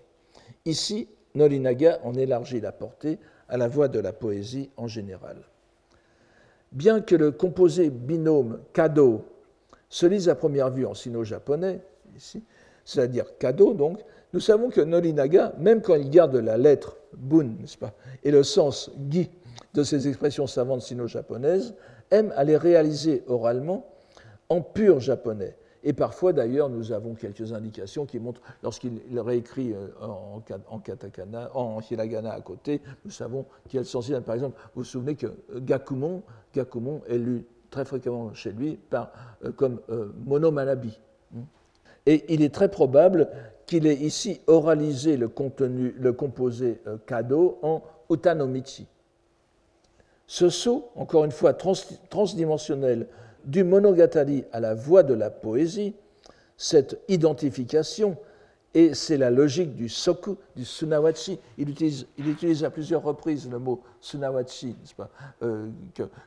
Ici, Norinaga en élargit la portée à la voix de la poésie en général. Bien que le composé binôme kado se lise à première vue en sino-japonais, c'est-à-dire kado donc, nous savons que Norinaga, même quand il garde la lettre bun, n'est-ce pas, et le sens gi de ces expressions savantes sino-japonaises, aime à les réaliser oralement en pur japonais. Et parfois, d'ailleurs, nous avons quelques indications qui montrent, lorsqu'il réécrit euh, en, katakana, en hiragana à côté, nous savons le sens Par exemple, vous vous souvenez que Gakumon, Gakumon est lu très fréquemment chez lui par, euh, comme euh. Et il est très probable qu'il ait ici oralisé le, contenu, le composé euh, Kado en utanomichi. Ce saut, encore une fois transdimensionnel, du monogatari à la voix de la poésie, cette identification, et c'est la logique du soku, du sunawachi. Il utilise, il utilise à plusieurs reprises le mot sunawachi, euh,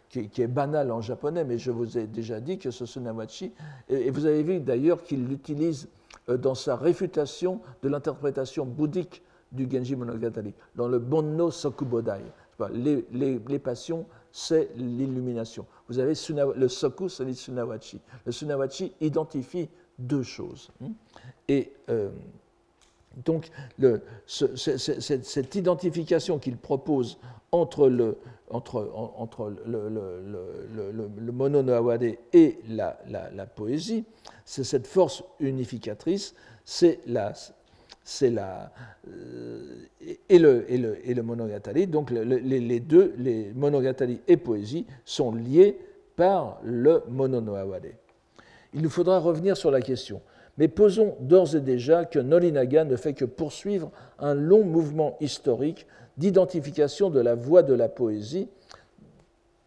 qui, est banal en japonais, mais je vous ai déjà dit que ce sunawachi, et, et vous avez vu d'ailleurs qu'il l'utilise euh, dans sa réfutation de l'interprétation bouddhique du Genji Monogatari, dans le Bonno Sokubodai. Les, les, passions, c'est l'illumination. Vous avez le soku, c'est le sunawachi. Le sunawachi identifie deux choses. Hein. Et euh, donc, cette, identification qu'il propose entre le, entre, entre mono et la, la, poésie, c'est cette force unificatrice, c'est la, c'est la euh, et le, et le, et monogatari. Donc les, deux, les monogatari et poésie, sont liés par le mononoawade. Il nous faudra revenir sur la question. Mais posons d'ores et déjà que Norinaga ne fait que poursuivre un long mouvement historique d'identification de la voix de la poésie.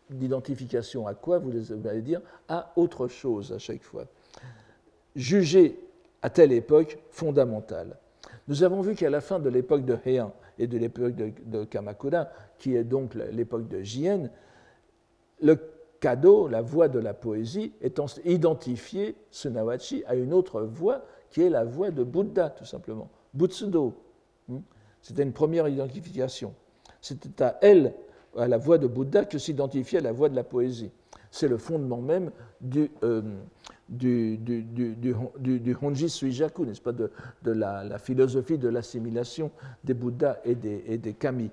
D'identification à quoi, vous allez dire? À autre chose à chaque fois. Jugé à telle époque fondamentale. Nous avons vu qu'à la fin de l'époque de Heian et de l'époque de, Kamakura, qui est donc l'époque de Jien, le Kado, la voix de la poésie, étant identifié, Sunawachi, à une autre voix qui est la voix de Bouddha, tout simplement, Butsudo. Hmm? C'était une première identification. C'était à elle, à la voix de Bouddha, que s'identifiait la voix de la poésie. C'est le fondement même du, euh, du, du, du, Honji Suijaku, n'est-ce pas, de, de la, philosophie de l'assimilation des Bouddhas et des, et des Kami.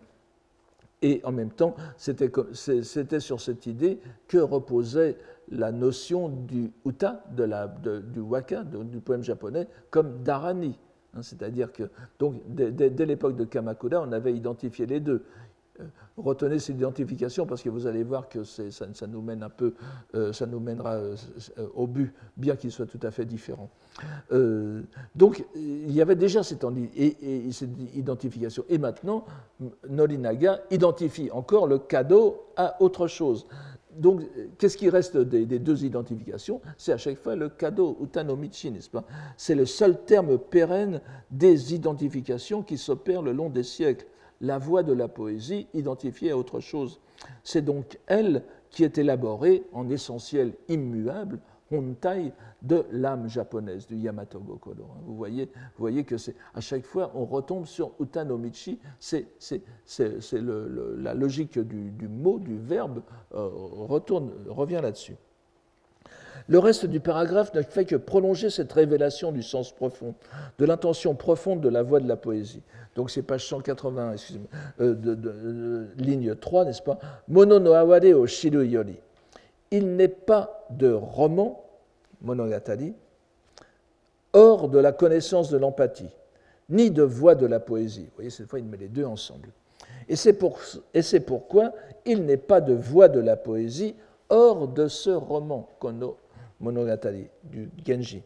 Et en même temps, c'était sur cette idée que reposait la notion du uta, de la, du waka, du poème japonais, comme dharani. Hein, c'est-à-dire que, donc, dès l'époque de Kamakura, on avait identifié les deux. Euh, retenez cette identification parce que vous allez voir que ça, nous mène un peu, euh, ça nous mènera euh, au but, bien qu'il soit tout à fait différent. donc il y avait déjà cette, identification. Et maintenant, Norinaga identifie encore le cadeau à autre chose. Donc, qu'est-ce qui reste des, des deux identifications? C'est à chaque fois le cadeau, utanomichi, n'est-ce pas? C'est le seul terme pérenne des identifications qui s'opèrent le long des siècles la voix de la poésie identifiée à autre chose. C'est donc elle qui est élaborée en essentiel immuable, hontai, de l'âme japonaise, du Yamato Gokoro. Vous voyez, vous voyez que c'est à chaque fois on retombe sur Utanomichi, c'est la logique du, mot, du verbe, euh, retourne, revient là-dessus. Le reste du paragraphe ne fait que prolonger cette révélation du sens profond, de l'intention profonde de la voix de la poésie. Donc c'est page 180, excusez-moi, euh, de, ligne 3, n'est-ce pas? Mono no aware o shiru yori. Il n'est pas de roman, monogatari, hors de la connaissance de l'empathie, ni de voix de la poésie. Vous voyez, cette fois, il met les deux ensemble. Et c'est pour, pourquoi il n'est pas de voix de la poésie hors de ce roman, Kono Monogatari, du Genji,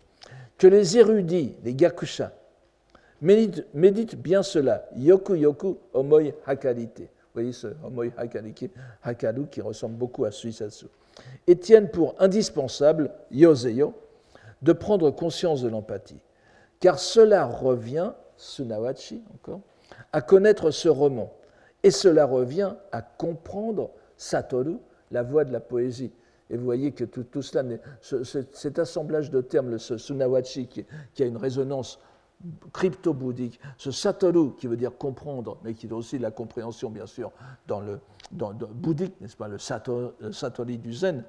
que les érudits, les Gakusha, méditent, bien cela, yoku yoku omoi hakarite. Vous voyez ce omoi hakaru qui ressemble beaucoup à Suisatsu. Et tiennent pour indispensable, yoseyo, de prendre conscience de l'empathie. Car cela revient, Sunawachi encore, à connaître ce roman. Et cela revient à comprendre Satoru, la voix de la poésie. Et vous voyez que tout, cela, cet assemblage de termes, ce Sunawachi, qui, a une résonance crypto-bouddhique, ce Satoru, qui veut dire comprendre, mais qui est aussi la compréhension, bien sûr, dans le, dans, bouddhique, n'est-ce pas, le, Satori du Zen,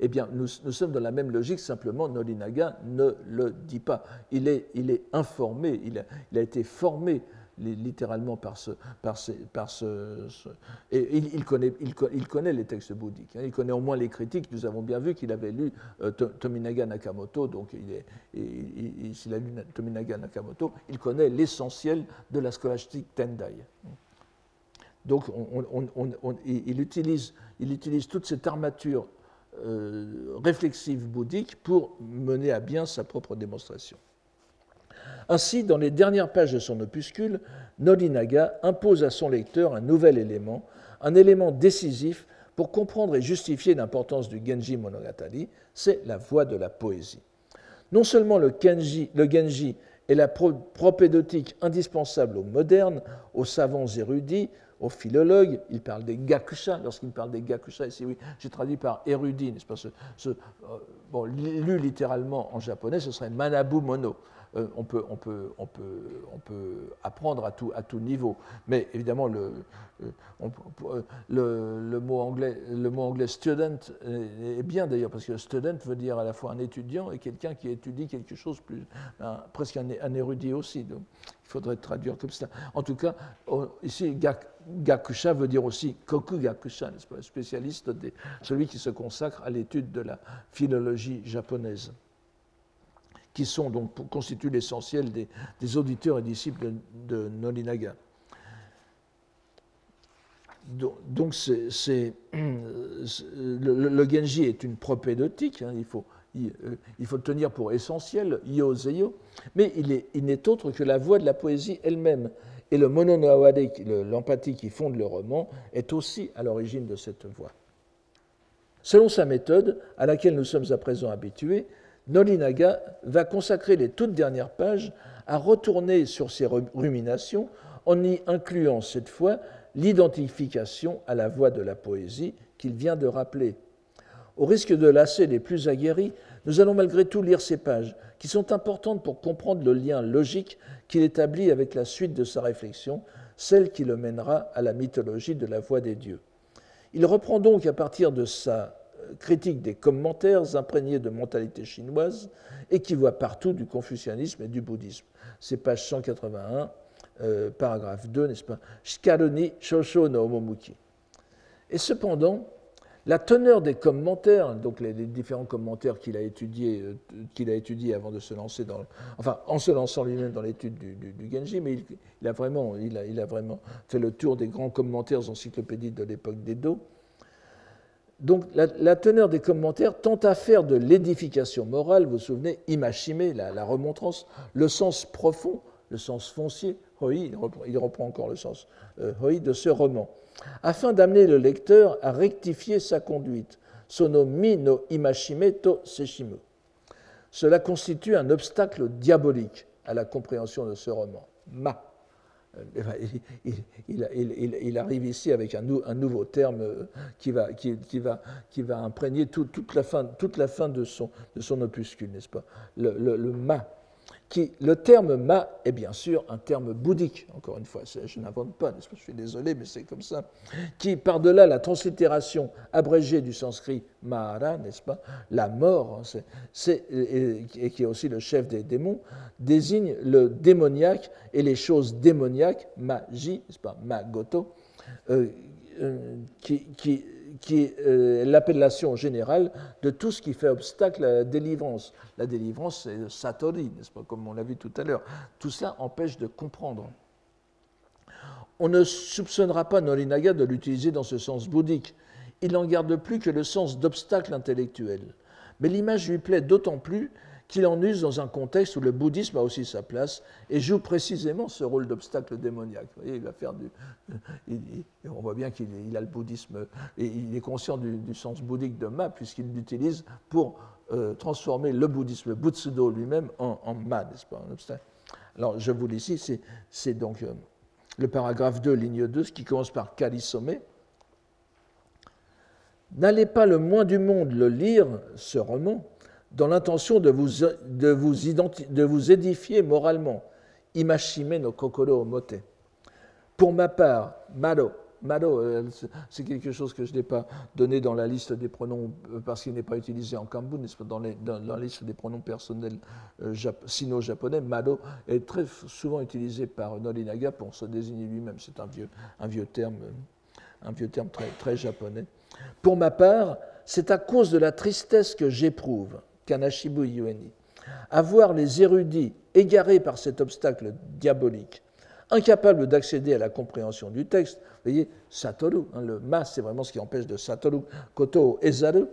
eh bien, nous, sommes dans la même logique, simplement Norinaga ne le dit pas. Il est, il est informé, il a été formé littéralement par ce. Par par ce, il, connaît, il, connaît, les textes bouddhiques. Hein. il connaît au moins les critiques. Nous avons bien vu qu'il avait lu euh, Tominaga Nakamoto, donc s'il a lu Tominaga Nakamoto, il connaît l'essentiel de la scolastique Tendai. Donc on, il, utilise, il utilise toute cette armature euh, réflexive bouddhique pour mener à bien sa propre démonstration. Ainsi, dans les dernières pages de son opuscule, Norinaga impose à son lecteur un nouvel élément, un élément décisif pour comprendre et justifier l'importance du Genji Monogatari, c'est la voix de la poésie. Non seulement le, le Genji est la propédeutique indispensable aux modernes, aux savants érudits, aux philologues, il parle des gakusha, lorsqu'il parle des gakusha, ici oui, j'ai traduit par érudit, n'est-ce pas ce, euh, bon, Lu littéralement en japonais, ce serait manabu mono. Euh, on, peut, on, peut, on, peut, on, peut, apprendre à tout, à tout niveau. Mais évidemment, le, euh, le, mot, anglais, le mot anglais student est bien d'ailleurs, parce que student veut dire à la fois un étudiant et quelqu'un qui étudie quelque chose plus, presque un, érudit aussi. Donc, il faudrait traduire comme ça. En tout cas, ici, Gakusha veut dire aussi Koku Gakusha, n'est-ce pas, spécialiste, celui qui se consacre à l'étude de la philologie japonaise qui sont donc, constituent l'essentiel des, auditeurs et disciples de, Nolinaga. Donc, c'est, le, Genji est une propédeutique, hein, il, faut, il, euh, il, faut le tenir pour essentiel, yo zeyo, mais il, n'est autre que la voix de la poésie elle-même. Et le mononoawade, l'empathie qui fonde le roman, est aussi à l'origine de cette voix. Selon sa méthode, à laquelle nous sommes à présent habitués, Nolinaga va consacrer les toutes dernières pages à retourner sur ses ruminations en y incluant cette fois l'identification à la voix de la poésie qu'il vient de rappeler. Au risque de lasser les plus aguerris, nous allons malgré tout lire ces pages, qui sont importantes pour comprendre le lien logique qu'il établit avec la suite de sa réflexion, celle qui le mènera à la mythologie de la voix des dieux. Il reprend donc à partir de sa critique des commentaires imprégnés de mentalité chinoise et qui voit partout du confucianisme et du bouddhisme. C'est page 181, euh, paragraphe 2, n'est-ce pas? Shikaruni Shosho no Omomuki. Et cependant, la teneur des commentaires, donc les, différents commentaires qu'il a étudiés, euh, qu'il a étudiés avant de se lancer dans, enfin, en se lançant lui-même dans l'étude du, Genji, mais il, a vraiment, il, a, vraiment fait le tour des grands commentaires encyclopédiques de l'époque d'Edo. Donc la, teneur des commentaires tente à faire de l'édification morale, vous vous souvenez, Imachime, la, remontrance, le sens profond, le sens foncier, hoi, il reprend, encore le sens euh, hoi de ce roman, afin d'amener le lecteur à rectifier sa conduite. Sono mi no imashime to seshime. Cela constitue un obstacle diabolique à la compréhension de ce roman. Ma euh, il, arrive ici avec un, nouveau terme euh, qui va, imprégner toute, la fin, de, son, opuscule, n'est-ce pas? Le, le ma le terme ma est bien sûr un terme bouddhique, encore une fois, je n'invente pas, je suis désolé, mais c'est comme ça, qui, par-delà la translittération abrégée du sanskrit mahara, n'est-ce pas, la mort, hein, et, qui est aussi le chef des démons, désigne le démoniaque et les choses démoniaques, maji, n'est-ce pas, magoto, euh, euh, qui, qui qui est euh, l'appellation générale de tout ce qui fait obstacle à la délivrance. La délivrance, c'est satori, n'est-ce pas, comme on l'a vu tout à l'heure. Tout cela empêche de comprendre. On ne soupçonnera pas Norinaga de l'utiliser dans ce sens bouddhique. Il n'en garde plus que le sens d'obstacle intellectuel. Mais l'image lui plaît d'autant plus qu'il en use dans un contexte où le bouddhisme a aussi sa place et joue précisément ce rôle d'obstacle démoniaque. Vous voyez, il va faire du, on voit bien qu'il a le bouddhisme et il est conscient du, sens bouddhique de ma puisqu'il l'utilise pour euh, transformer le bouddhisme, le Butsudo lui-même, en, ma, n'est-ce pas, Alors, je vous lis ici, c'est donc euh, le paragraphe 2, ligne 2, ce qui commence par Kalisome. N'allez pas le moins du monde le lire, ce roman, dans l'intention de vous, de, vous édifier moralement. Imashime no kokoro mote. Pour ma part, mado, mado, euh, c'est quelque chose que je n'ai pas donné dans la liste des pronoms euh, parce qu'il n'est pas utilisé en Kambun, dans, dans, la liste des pronoms personnels euh, sino-japonais. Mado est très souvent utilisé par Norinaga pour se désigner lui-même. C'est un vieux, un vieux terme, un vieux terme très, très japonais. Pour ma part, c'est à cause de la tristesse que j'éprouve Kanashibu Yueni, à voir les érudits égarés par cet obstacle diabolique, incapables d'accéder à la compréhension du texte. Vous voyez, Satoru, hein, le mas, c'est vraiment ce qui empêche de Satoru, Koto Ezaru,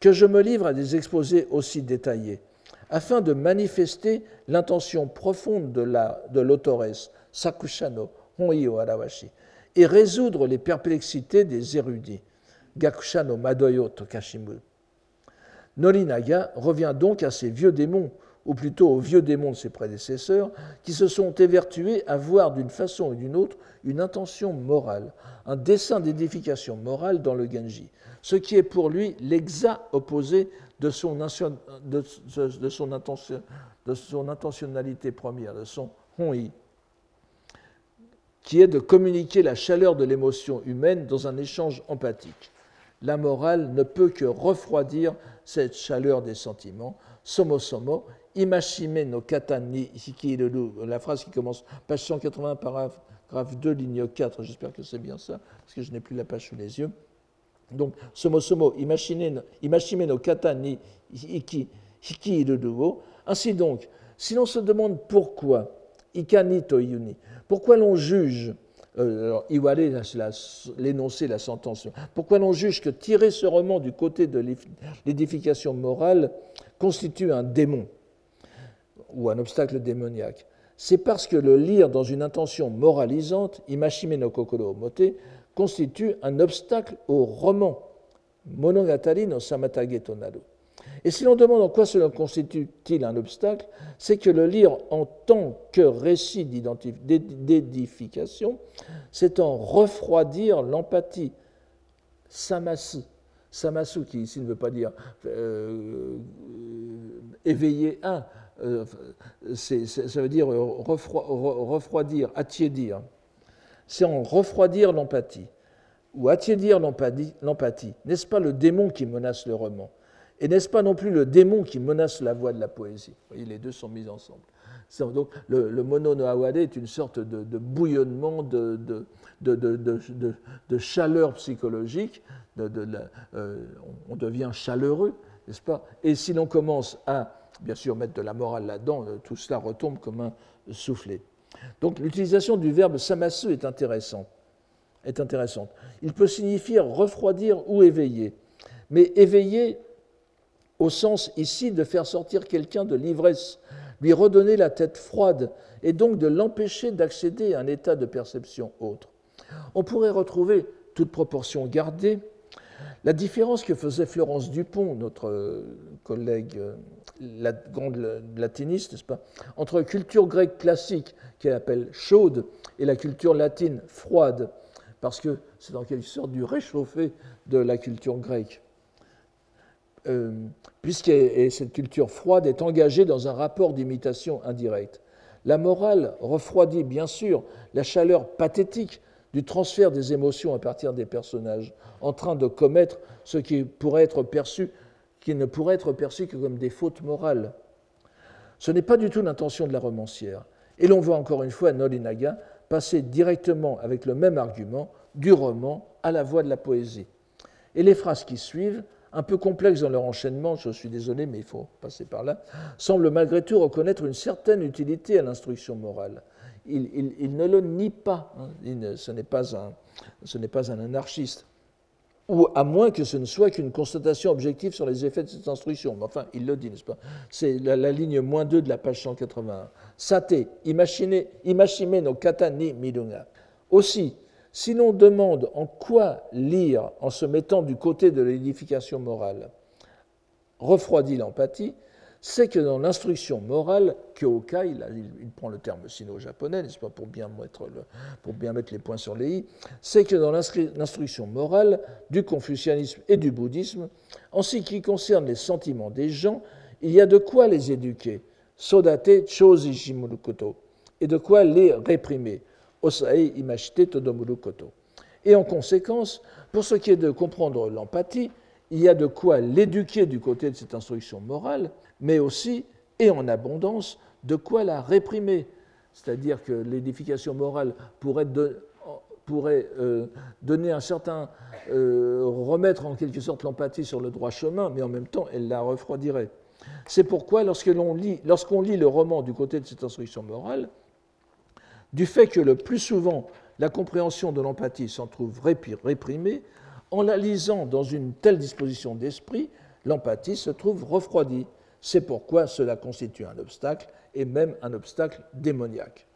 que je me livre à des exposés aussi détaillés, afin de manifester l'intention profonde de l'autoresse, Sakushano Honio Arawashi, et résoudre les perplexités des érudits, Gakushano Madoyo Tokashimu. Norinaga revient donc à ces vieux démons ou plutôt aux vieux démons de ses prédécesseurs, qui se sont évertués à voir d'une façon ou d'une autre une intention morale, un dessein d'édification morale dans le Genji, ce qui est pour lui l'exact opposé de son, intentionnalité première, de son hon-yi, qui est de communiquer la chaleur de l'émotion humaine dans un échange empathique. La morale ne peut que refroidir cette chaleur des sentiments. Somo somo, imashime no kata ni la phrase qui commence, page 180, paragraphe 2, ligne 4, j'espère que c'est bien ça, parce que je n'ai plus la page sous les yeux. Donc, somo somo, imashime no kata ni hiki, hiki Ainsi donc, si l'on se demande pourquoi, ikani to yuni, pourquoi l'on juge alors, Iwale, l'énoncé, la sentence. Pourquoi l'on juge que tirer ce roman du côté de l'édification morale constitue un démon ou un obstacle démoniaque? C'est parce que le lire dans une intention moralisante, imashime no kokoro mote, constitue un obstacle au roman, monogatari no samatage tonaru. Et si l'on demande en quoi cela constitue-t-il un obstacle, c'est que le lire en tant que récit d'édification, c'est en refroidir l'empathie. Samasu, qui ici ne veut pas dire euh, éveiller un, euh, ça veut dire refroidir, attiédir. C'est en refroidir l'empathie ou attiédir l'empathie. N'est-ce pas le démon qui menace le roman? Et n'est-ce pas non plus le démon qui menace la voix de la poésie? Vous voyez, les deux sont mis ensemble. Donc, le, le mono no awade est une sorte de, bouillonnement, de, de, chaleur psychologique. Euh, on devient chaleureux, n'est-ce pas? Et si l'on commence à, bien sûr, mettre de la morale là-dedans, euh, tout cela retombe comme un soufflet. Donc, l'utilisation du verbe samasu est intéressante. Est intéressante. Il peut signifier refroidir ou éveiller. Mais éveiller au sens ici de faire sortir quelqu'un de l'ivresse, lui redonner la tête froide et donc de l'empêcher d'accéder à un état de perception autre. On pourrait retrouver, toute proportion gardée, la différence que faisait Florence Dupont, notre collègue la grande latiniste, n'est-ce pas, entre culture grecque classique, qu'elle appelle chaude, et la culture latine froide, parce que c'est en quelque sorte du réchauffé de la culture grecque. Euh, puisque cette culture froide est engagée dans un rapport d'imitation indirecte. La morale refroidit bien sûr la chaleur pathétique du transfert des émotions à partir des personnages, en train de commettre ce qui pourrait être perçu, qui ne pourrait être perçu que comme des fautes morales. Ce n'est pas du tout l'intention de la romancière. Et l'on voit encore une fois Nolinaga passer directement avec le même argument du roman à la voix de la poésie. Et les phrases qui suivent un peu complexes dans leur enchaînement, je suis désolé, mais il faut passer par là, semblent malgré tout reconnaître une certaine utilité à l'instruction morale. Il, ne le nie pas, hein. ce n'est pas, un, anarchiste, ou à moins que ce ne soit qu'une constatation objective sur les effets de cette instruction. Mais enfin, il le dit, n'est-ce pas? C'est la, ligne moins 2 de la page 181. Sate, imashime no kata ni midunga. Aussi, si l'on demande en quoi lire en se mettant du côté de l'édification morale refroidit l'empathie, c'est que dans l'instruction morale, Kyokai, il, prend le terme sino-japonais, n'est-ce pas, pour bien, mettre les points sur les i, c'est que dans l'instruction morale du confucianisme et du bouddhisme, en ce qui concerne les sentiments des gens, il y a de quoi les éduquer, sodate chozi et de quoi les réprimer, et en conséquence, pour ce qui est de comprendre l'empathie, il y a de quoi l'éduquer du côté de cette instruction morale, mais aussi, et en abondance, de quoi la réprimer. C'est-à-dire que l'édification morale pourrait, euh, donner un certain. Euh, remettre en quelque sorte l'empathie sur le droit chemin, mais en même temps, elle la refroidirait. C'est pourquoi, lorsqu'on lit le roman du côté de cette instruction morale, du fait que le plus souvent la compréhension de l'empathie s'en trouve réprimée, en la lisant dans une telle disposition d'esprit, l'empathie se trouve refroidie. C'est pourquoi cela constitue un obstacle, et même un obstacle démoniaque.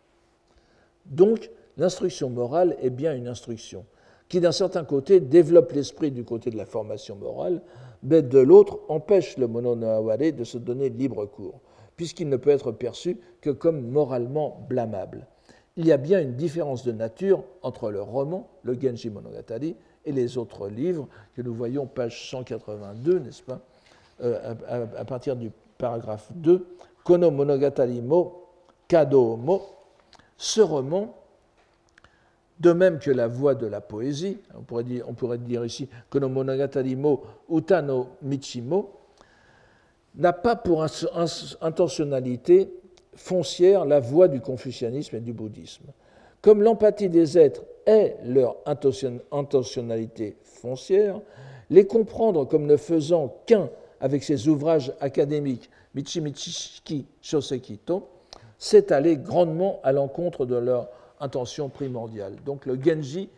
Donc, l'instruction morale est bien une instruction qui, d'un certain côté, développe l'esprit du côté de la formation morale, mais de l'autre, empêche le mononoaware de se donner libre cours puisqu'il ne peut être perçu que comme moralement blâmable. Il y a bien une différence de nature entre le roman, le Genji Monogatari, et les autres livres que nous voyons, page 182, n'est-ce pas, euh, à, partir du paragraphe 2, Kono Monogatari mo Kado mo. Ce roman, de même que la voix de la poésie, on pourrait dire, on pourrait dire ici Kono Monogatari mo Utano Michimo, n'a pas pour intentionnalité foncière la voie du confucianisme et du bouddhisme. Comme l'empathie des êtres est leur intentionnalité foncière, les comprendre comme ne faisant qu'un avec ses ouvrages académiques Michimichiki Shosekito, c'est aller grandement à l'encontre de leur intention primordiale. Donc le Genji,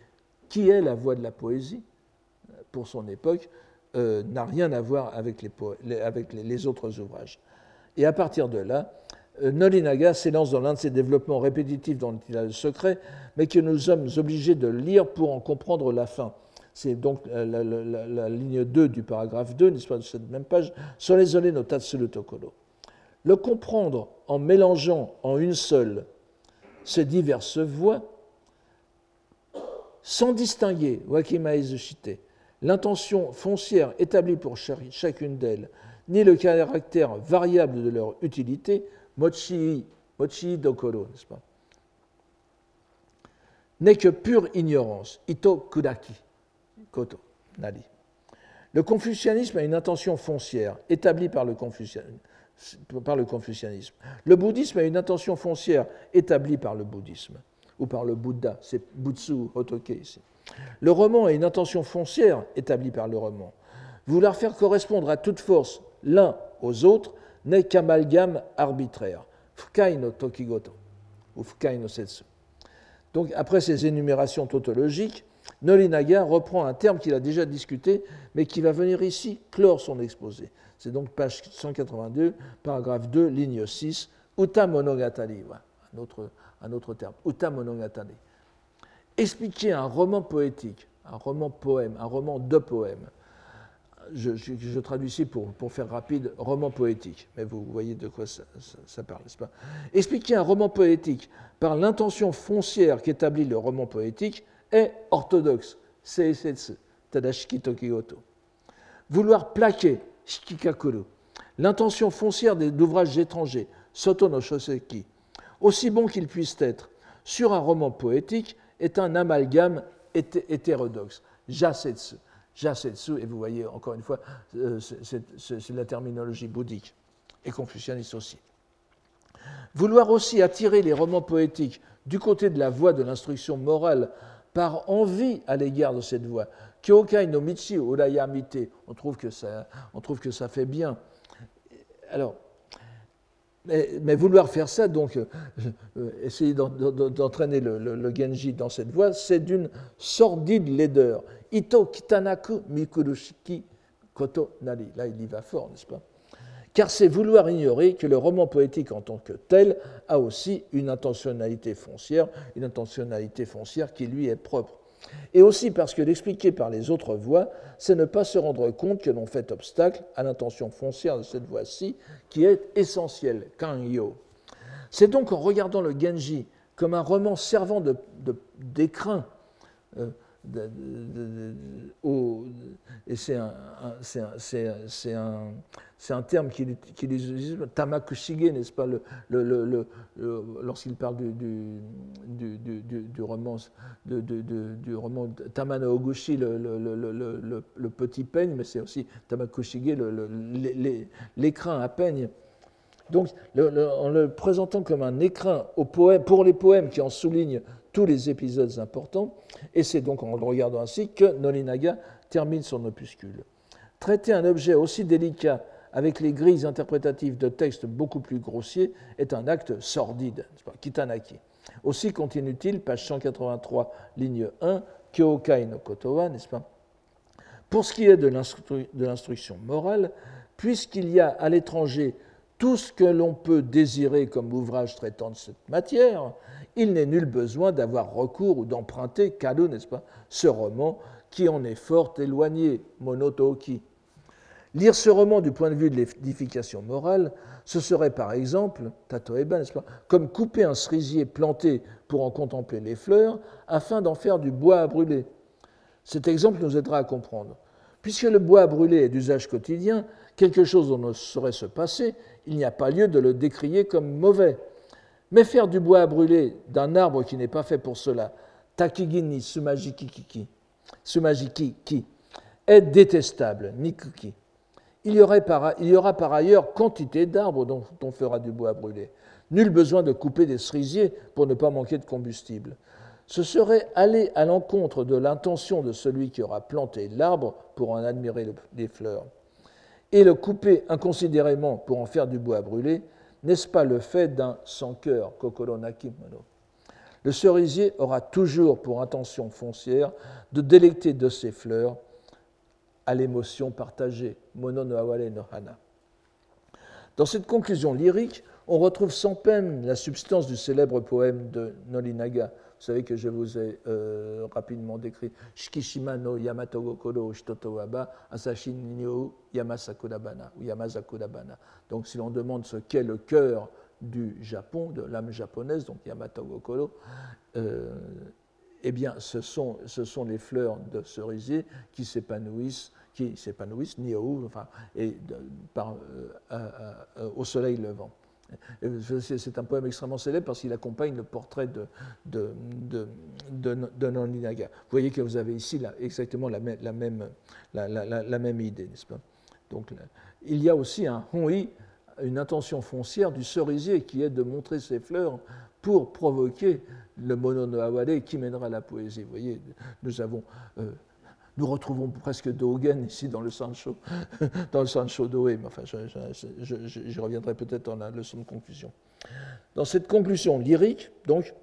qui est la voie de la poésie pour son époque, euh, n'a rien à voir avec, les, avec les, autres ouvrages. Et à partir de là, euh, Nolinaga s'élance dans l'un de ces développements répétitifs dont il a le secret, mais que nous sommes obligés de lire pour en comprendre la fin. C'est donc euh, la, ligne 2 du paragraphe 2, n'est-ce pas, de cette même page, les no Tatsu Tokoro. Le comprendre en mélangeant en une seule ces diverses voix, sans distinguer, Wakima Izushite, l'intention foncière établie pour chacune d'elles, ni le caractère variable de leur utilité, mochi, mochi dokoro, n'est-ce pas? N'est que pure ignorance, ito kudaki, koto, nari. Le confucianisme a une intention foncière établie par le, par le confucianisme. Le bouddhisme a une intention foncière établie par le bouddhisme, ou par le Bouddha, c'est Butsu Hotoke ici. Le roman a une intention foncière établie par le roman. Vouloir faire correspondre à toute force l'un aux autres n'est qu'amalgame arbitraire. Fukai no tokigoto, ou fukai no setsu. Donc, après ces énumérations tautologiques, Nolinaga reprend un terme qu'il a déjà discuté, mais qui va venir ici clore son exposé. C'est donc page 182, paragraphe 2, ligne 6, Uta Monogatari. un, autre, un autre terme, Uta Monogatari expliquer un roman poétique, un roman poème, un roman de poème. Je, traduis ici pour, faire rapide, roman poétique, mais vous voyez de quoi ça, parle, n'est-ce pas? Expliquer un roman poétique par l'intention foncière qu'établit le roman poétique est orthodoxe, seisetsu, tadashiki tokigoto. Vouloir plaquer, shikikakuru, l'intention foncière des ouvrages étrangers, soto no shoseki, aussi bon qu'ils puissent être, sur un roman poétique, est un amalgame hétérodoxe. Jasetsu. Jasetsu, et vous voyez encore une fois, euh, c'est la terminologie bouddhique et confucianiste aussi. Vouloir aussi attirer les romans poétiques du côté de la voie de l'instruction morale par envie à l'égard de cette voie. Kyokai no Michi Urayamite, on trouve que ça, on trouve que ça fait bien. Alors, mais, vouloir faire ça, donc euh, euh, essayer d'entraîner le, Genji dans cette voie, c'est d'une sordide laideur. Ito kitanaku mikurushiki koto nari. Là, il y va fort, n'est-ce pas? Car c'est vouloir ignorer que le roman poétique en tant que tel a aussi une intentionnalité foncière, une intentionnalité foncière qui lui est propre. Et aussi parce que l'expliquer par les autres voies, c'est ne pas se rendre compte que l'on fait obstacle à l'intention foncière de cette voie-ci, qui est essentielle, kanyo. C'est donc en regardant le Genji comme un roman servant d'écrin de, euh, et c'est un, un, un, terme qu'il utilise, Tamakushige, n'est-ce pas, lorsqu'il parle du, du, du, du, roman, du roman Tamano Oguchi, le, petit peigne, mais c'est aussi Tamakushige, l'écrin à peigne. Donc, en le présentant comme un écrin au poème, pour les poèmes qui en soulignent tous les épisodes importants, et c'est donc en le regardant ainsi que Nolinaga termine son opuscule. Traiter un objet aussi délicat avec les grilles interprétatives de textes beaucoup plus grossiers est un acte sordide, Kitanaki. Aussi continue-t-il, page 183, ligne 1, Kyokai no Kotowa, n'est-ce pas Pour ce qui est de l'instruction morale, puisqu'il y a à l'étranger tout ce que l'on peut désirer comme ouvrage traitant de cette matière, il n'est nul besoin d'avoir recours ou d'emprunter, cadeau, n'est-ce pas, ce roman qui en est fort éloigné, Monotoki. Lire ce roman du point de vue de l'édification morale, ce serait par exemple, Tatoeba, n'est-ce pas, comme couper un cerisier planté pour en contempler les fleurs afin d'en faire du bois à brûler. Cet exemple nous aidera à comprendre. Puisque le bois à brûler est d'usage quotidien, quelque chose dont ne saurait se passer, il n'y a pas lieu de le décrier comme mauvais. Mais faire du bois à brûler d'un arbre qui n'est pas fait pour cela, takigini sumajiki sumajiki est détestable, nikuki. Il y, aurait il y aura par ailleurs quantité d'arbres dont on fera du bois à brûler. Nul besoin de couper des cerisiers pour ne pas manquer de combustible. Ce serait aller à l'encontre de l'intention de celui qui aura planté l'arbre pour en admirer les fleurs. Et le couper inconsidérément pour en faire du bois à brûler, n'est-ce pas le fait d'un sans-cœur, Kokoro Nakimono? Le cerisier aura toujours pour intention foncière de délecter de ses fleurs à l'émotion partagée, mono no awale no hana. Dans cette conclusion lyrique, on retrouve sans peine la substance du célèbre poème de Nolinaga. Vous savez que je vous ai euh, rapidement décrit Shikishima no Yamato Gokoro Shitoto Waba Asashi Yamasakudabana ou Yamasakudabana. Donc, si l'on demande ce qu'est le cœur du Japon, de l'âme japonaise, donc Yamato Gokoro, euh, eh bien, ce sont, les fleurs de cerisier qui s'épanouissent, qui s'épanouissent, enfin, et euh, au soleil levant. C'est un poème extrêmement célèbre parce qu'il accompagne le portrait de, de, de, de, Vous voyez que vous avez ici exactement la, même, la, même idée, n'est-ce pas? Donc, il y a aussi un hoi, une intention foncière du cerisier qui est de montrer ses fleurs pour provoquer le mononoawale qui mènera à la poésie. Vous voyez, nous avons. Euh, nous retrouvons presque Dogen ici dans le Sancho, dans le Sancho mais enfin, j'y reviendrai peut-être dans la leçon de conclusion. Dans cette conclusion lyrique, donc,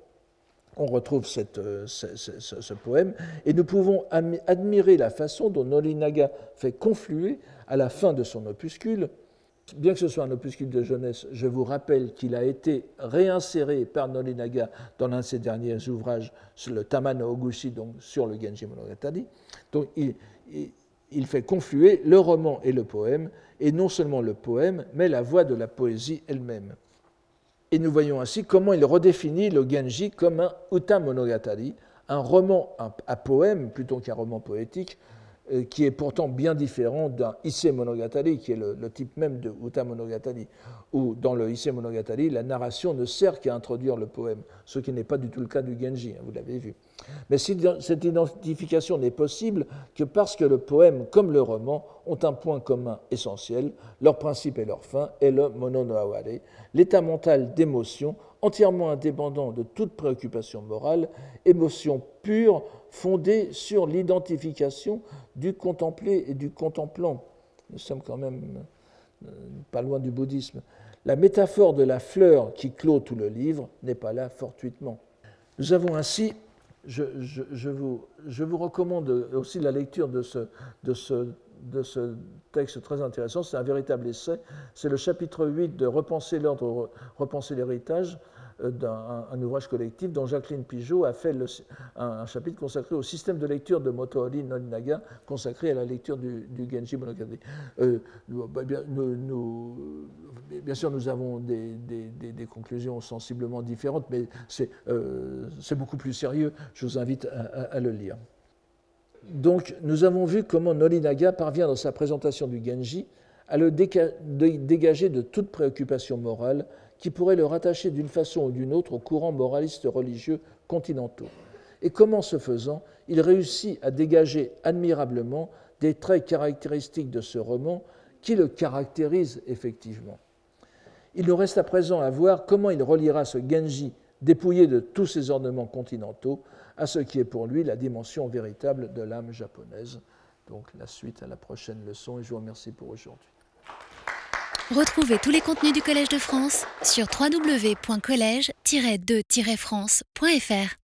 on retrouve euh, ce, ce, poème, et nous pouvons admirer la façon dont Nolinaga fait confluer, à la fin de son opuscule, bien que ce soit un opuscule de jeunesse, je vous rappelle qu'il a été réinséré par Nolinaga dans l'un de ses derniers ouvrages, le Tamano Oguchi, donc sur le Genji Monogatari. Donc il, il, fait confluer le roman et le poème, et non seulement le poème, mais la voix de la poésie elle-même. Et nous voyons ainsi comment il redéfinit le Genji comme un Uta Monogatari, un roman à poème plutôt qu'un roman poétique, qui est pourtant bien différent d'un Isse Monogatari, qui est le, type même de Uta Monogatari, où dans le Isse Monogatari, la narration ne sert qu'à introduire le poème, ce qui n'est pas du tout le cas du Genji, hein, vous l'avez vu. Mais cette identification n'est possible que parce que le poème, comme le roman, ont un point commun essentiel, leur principe et leur fin est le mononoaware, l'état mental d'émotion entièrement indépendant de toute préoccupation morale, émotion pure fondée sur l'identification du contemplé et du contemplant. Nous sommes quand même euh, pas loin du bouddhisme. La métaphore de la fleur qui clôt tout le livre n'est pas là fortuitement. Nous avons ainsi, je, vous, je, vous, recommande aussi la lecture de ce, de ce, de ce texte très intéressant, c'est un véritable essai, c'est le chapitre 8 de Repenser l'ordre, repenser l'héritage, euh, d'un un ouvrage collectif dont Jacqueline Pigeot a fait un, chapitre consacré au système de lecture de Motohori Nolinaga, consacré à la lecture du, Genji Monogatari. Euh, bah, bien, sûr, nous avons des, conclusions sensiblement différentes, mais euh, c'est beaucoup plus sérieux. Je vous invite à, le lire. Donc, nous avons vu comment Nolinaga parvient dans sa présentation du Genji à le dégager de toute préoccupation morale qui pourrait le rattacher d'une façon ou d'une autre aux courants moralistes religieux continentaux. Et comment, ce faisant, il réussit à dégager admirablement des traits caractéristiques de ce roman qui le caractérisent effectivement. Il nous reste à présent à voir comment il reliera ce Genji dépouillé de tous ses ornements continentaux à ce qui est pour lui la dimension véritable de l'âme japonaise. Donc la suite à la prochaine leçon et je vous remercie pour aujourd'hui. Retrouvez tous les contenus du Collège de France sur www.colège-2-france.fr.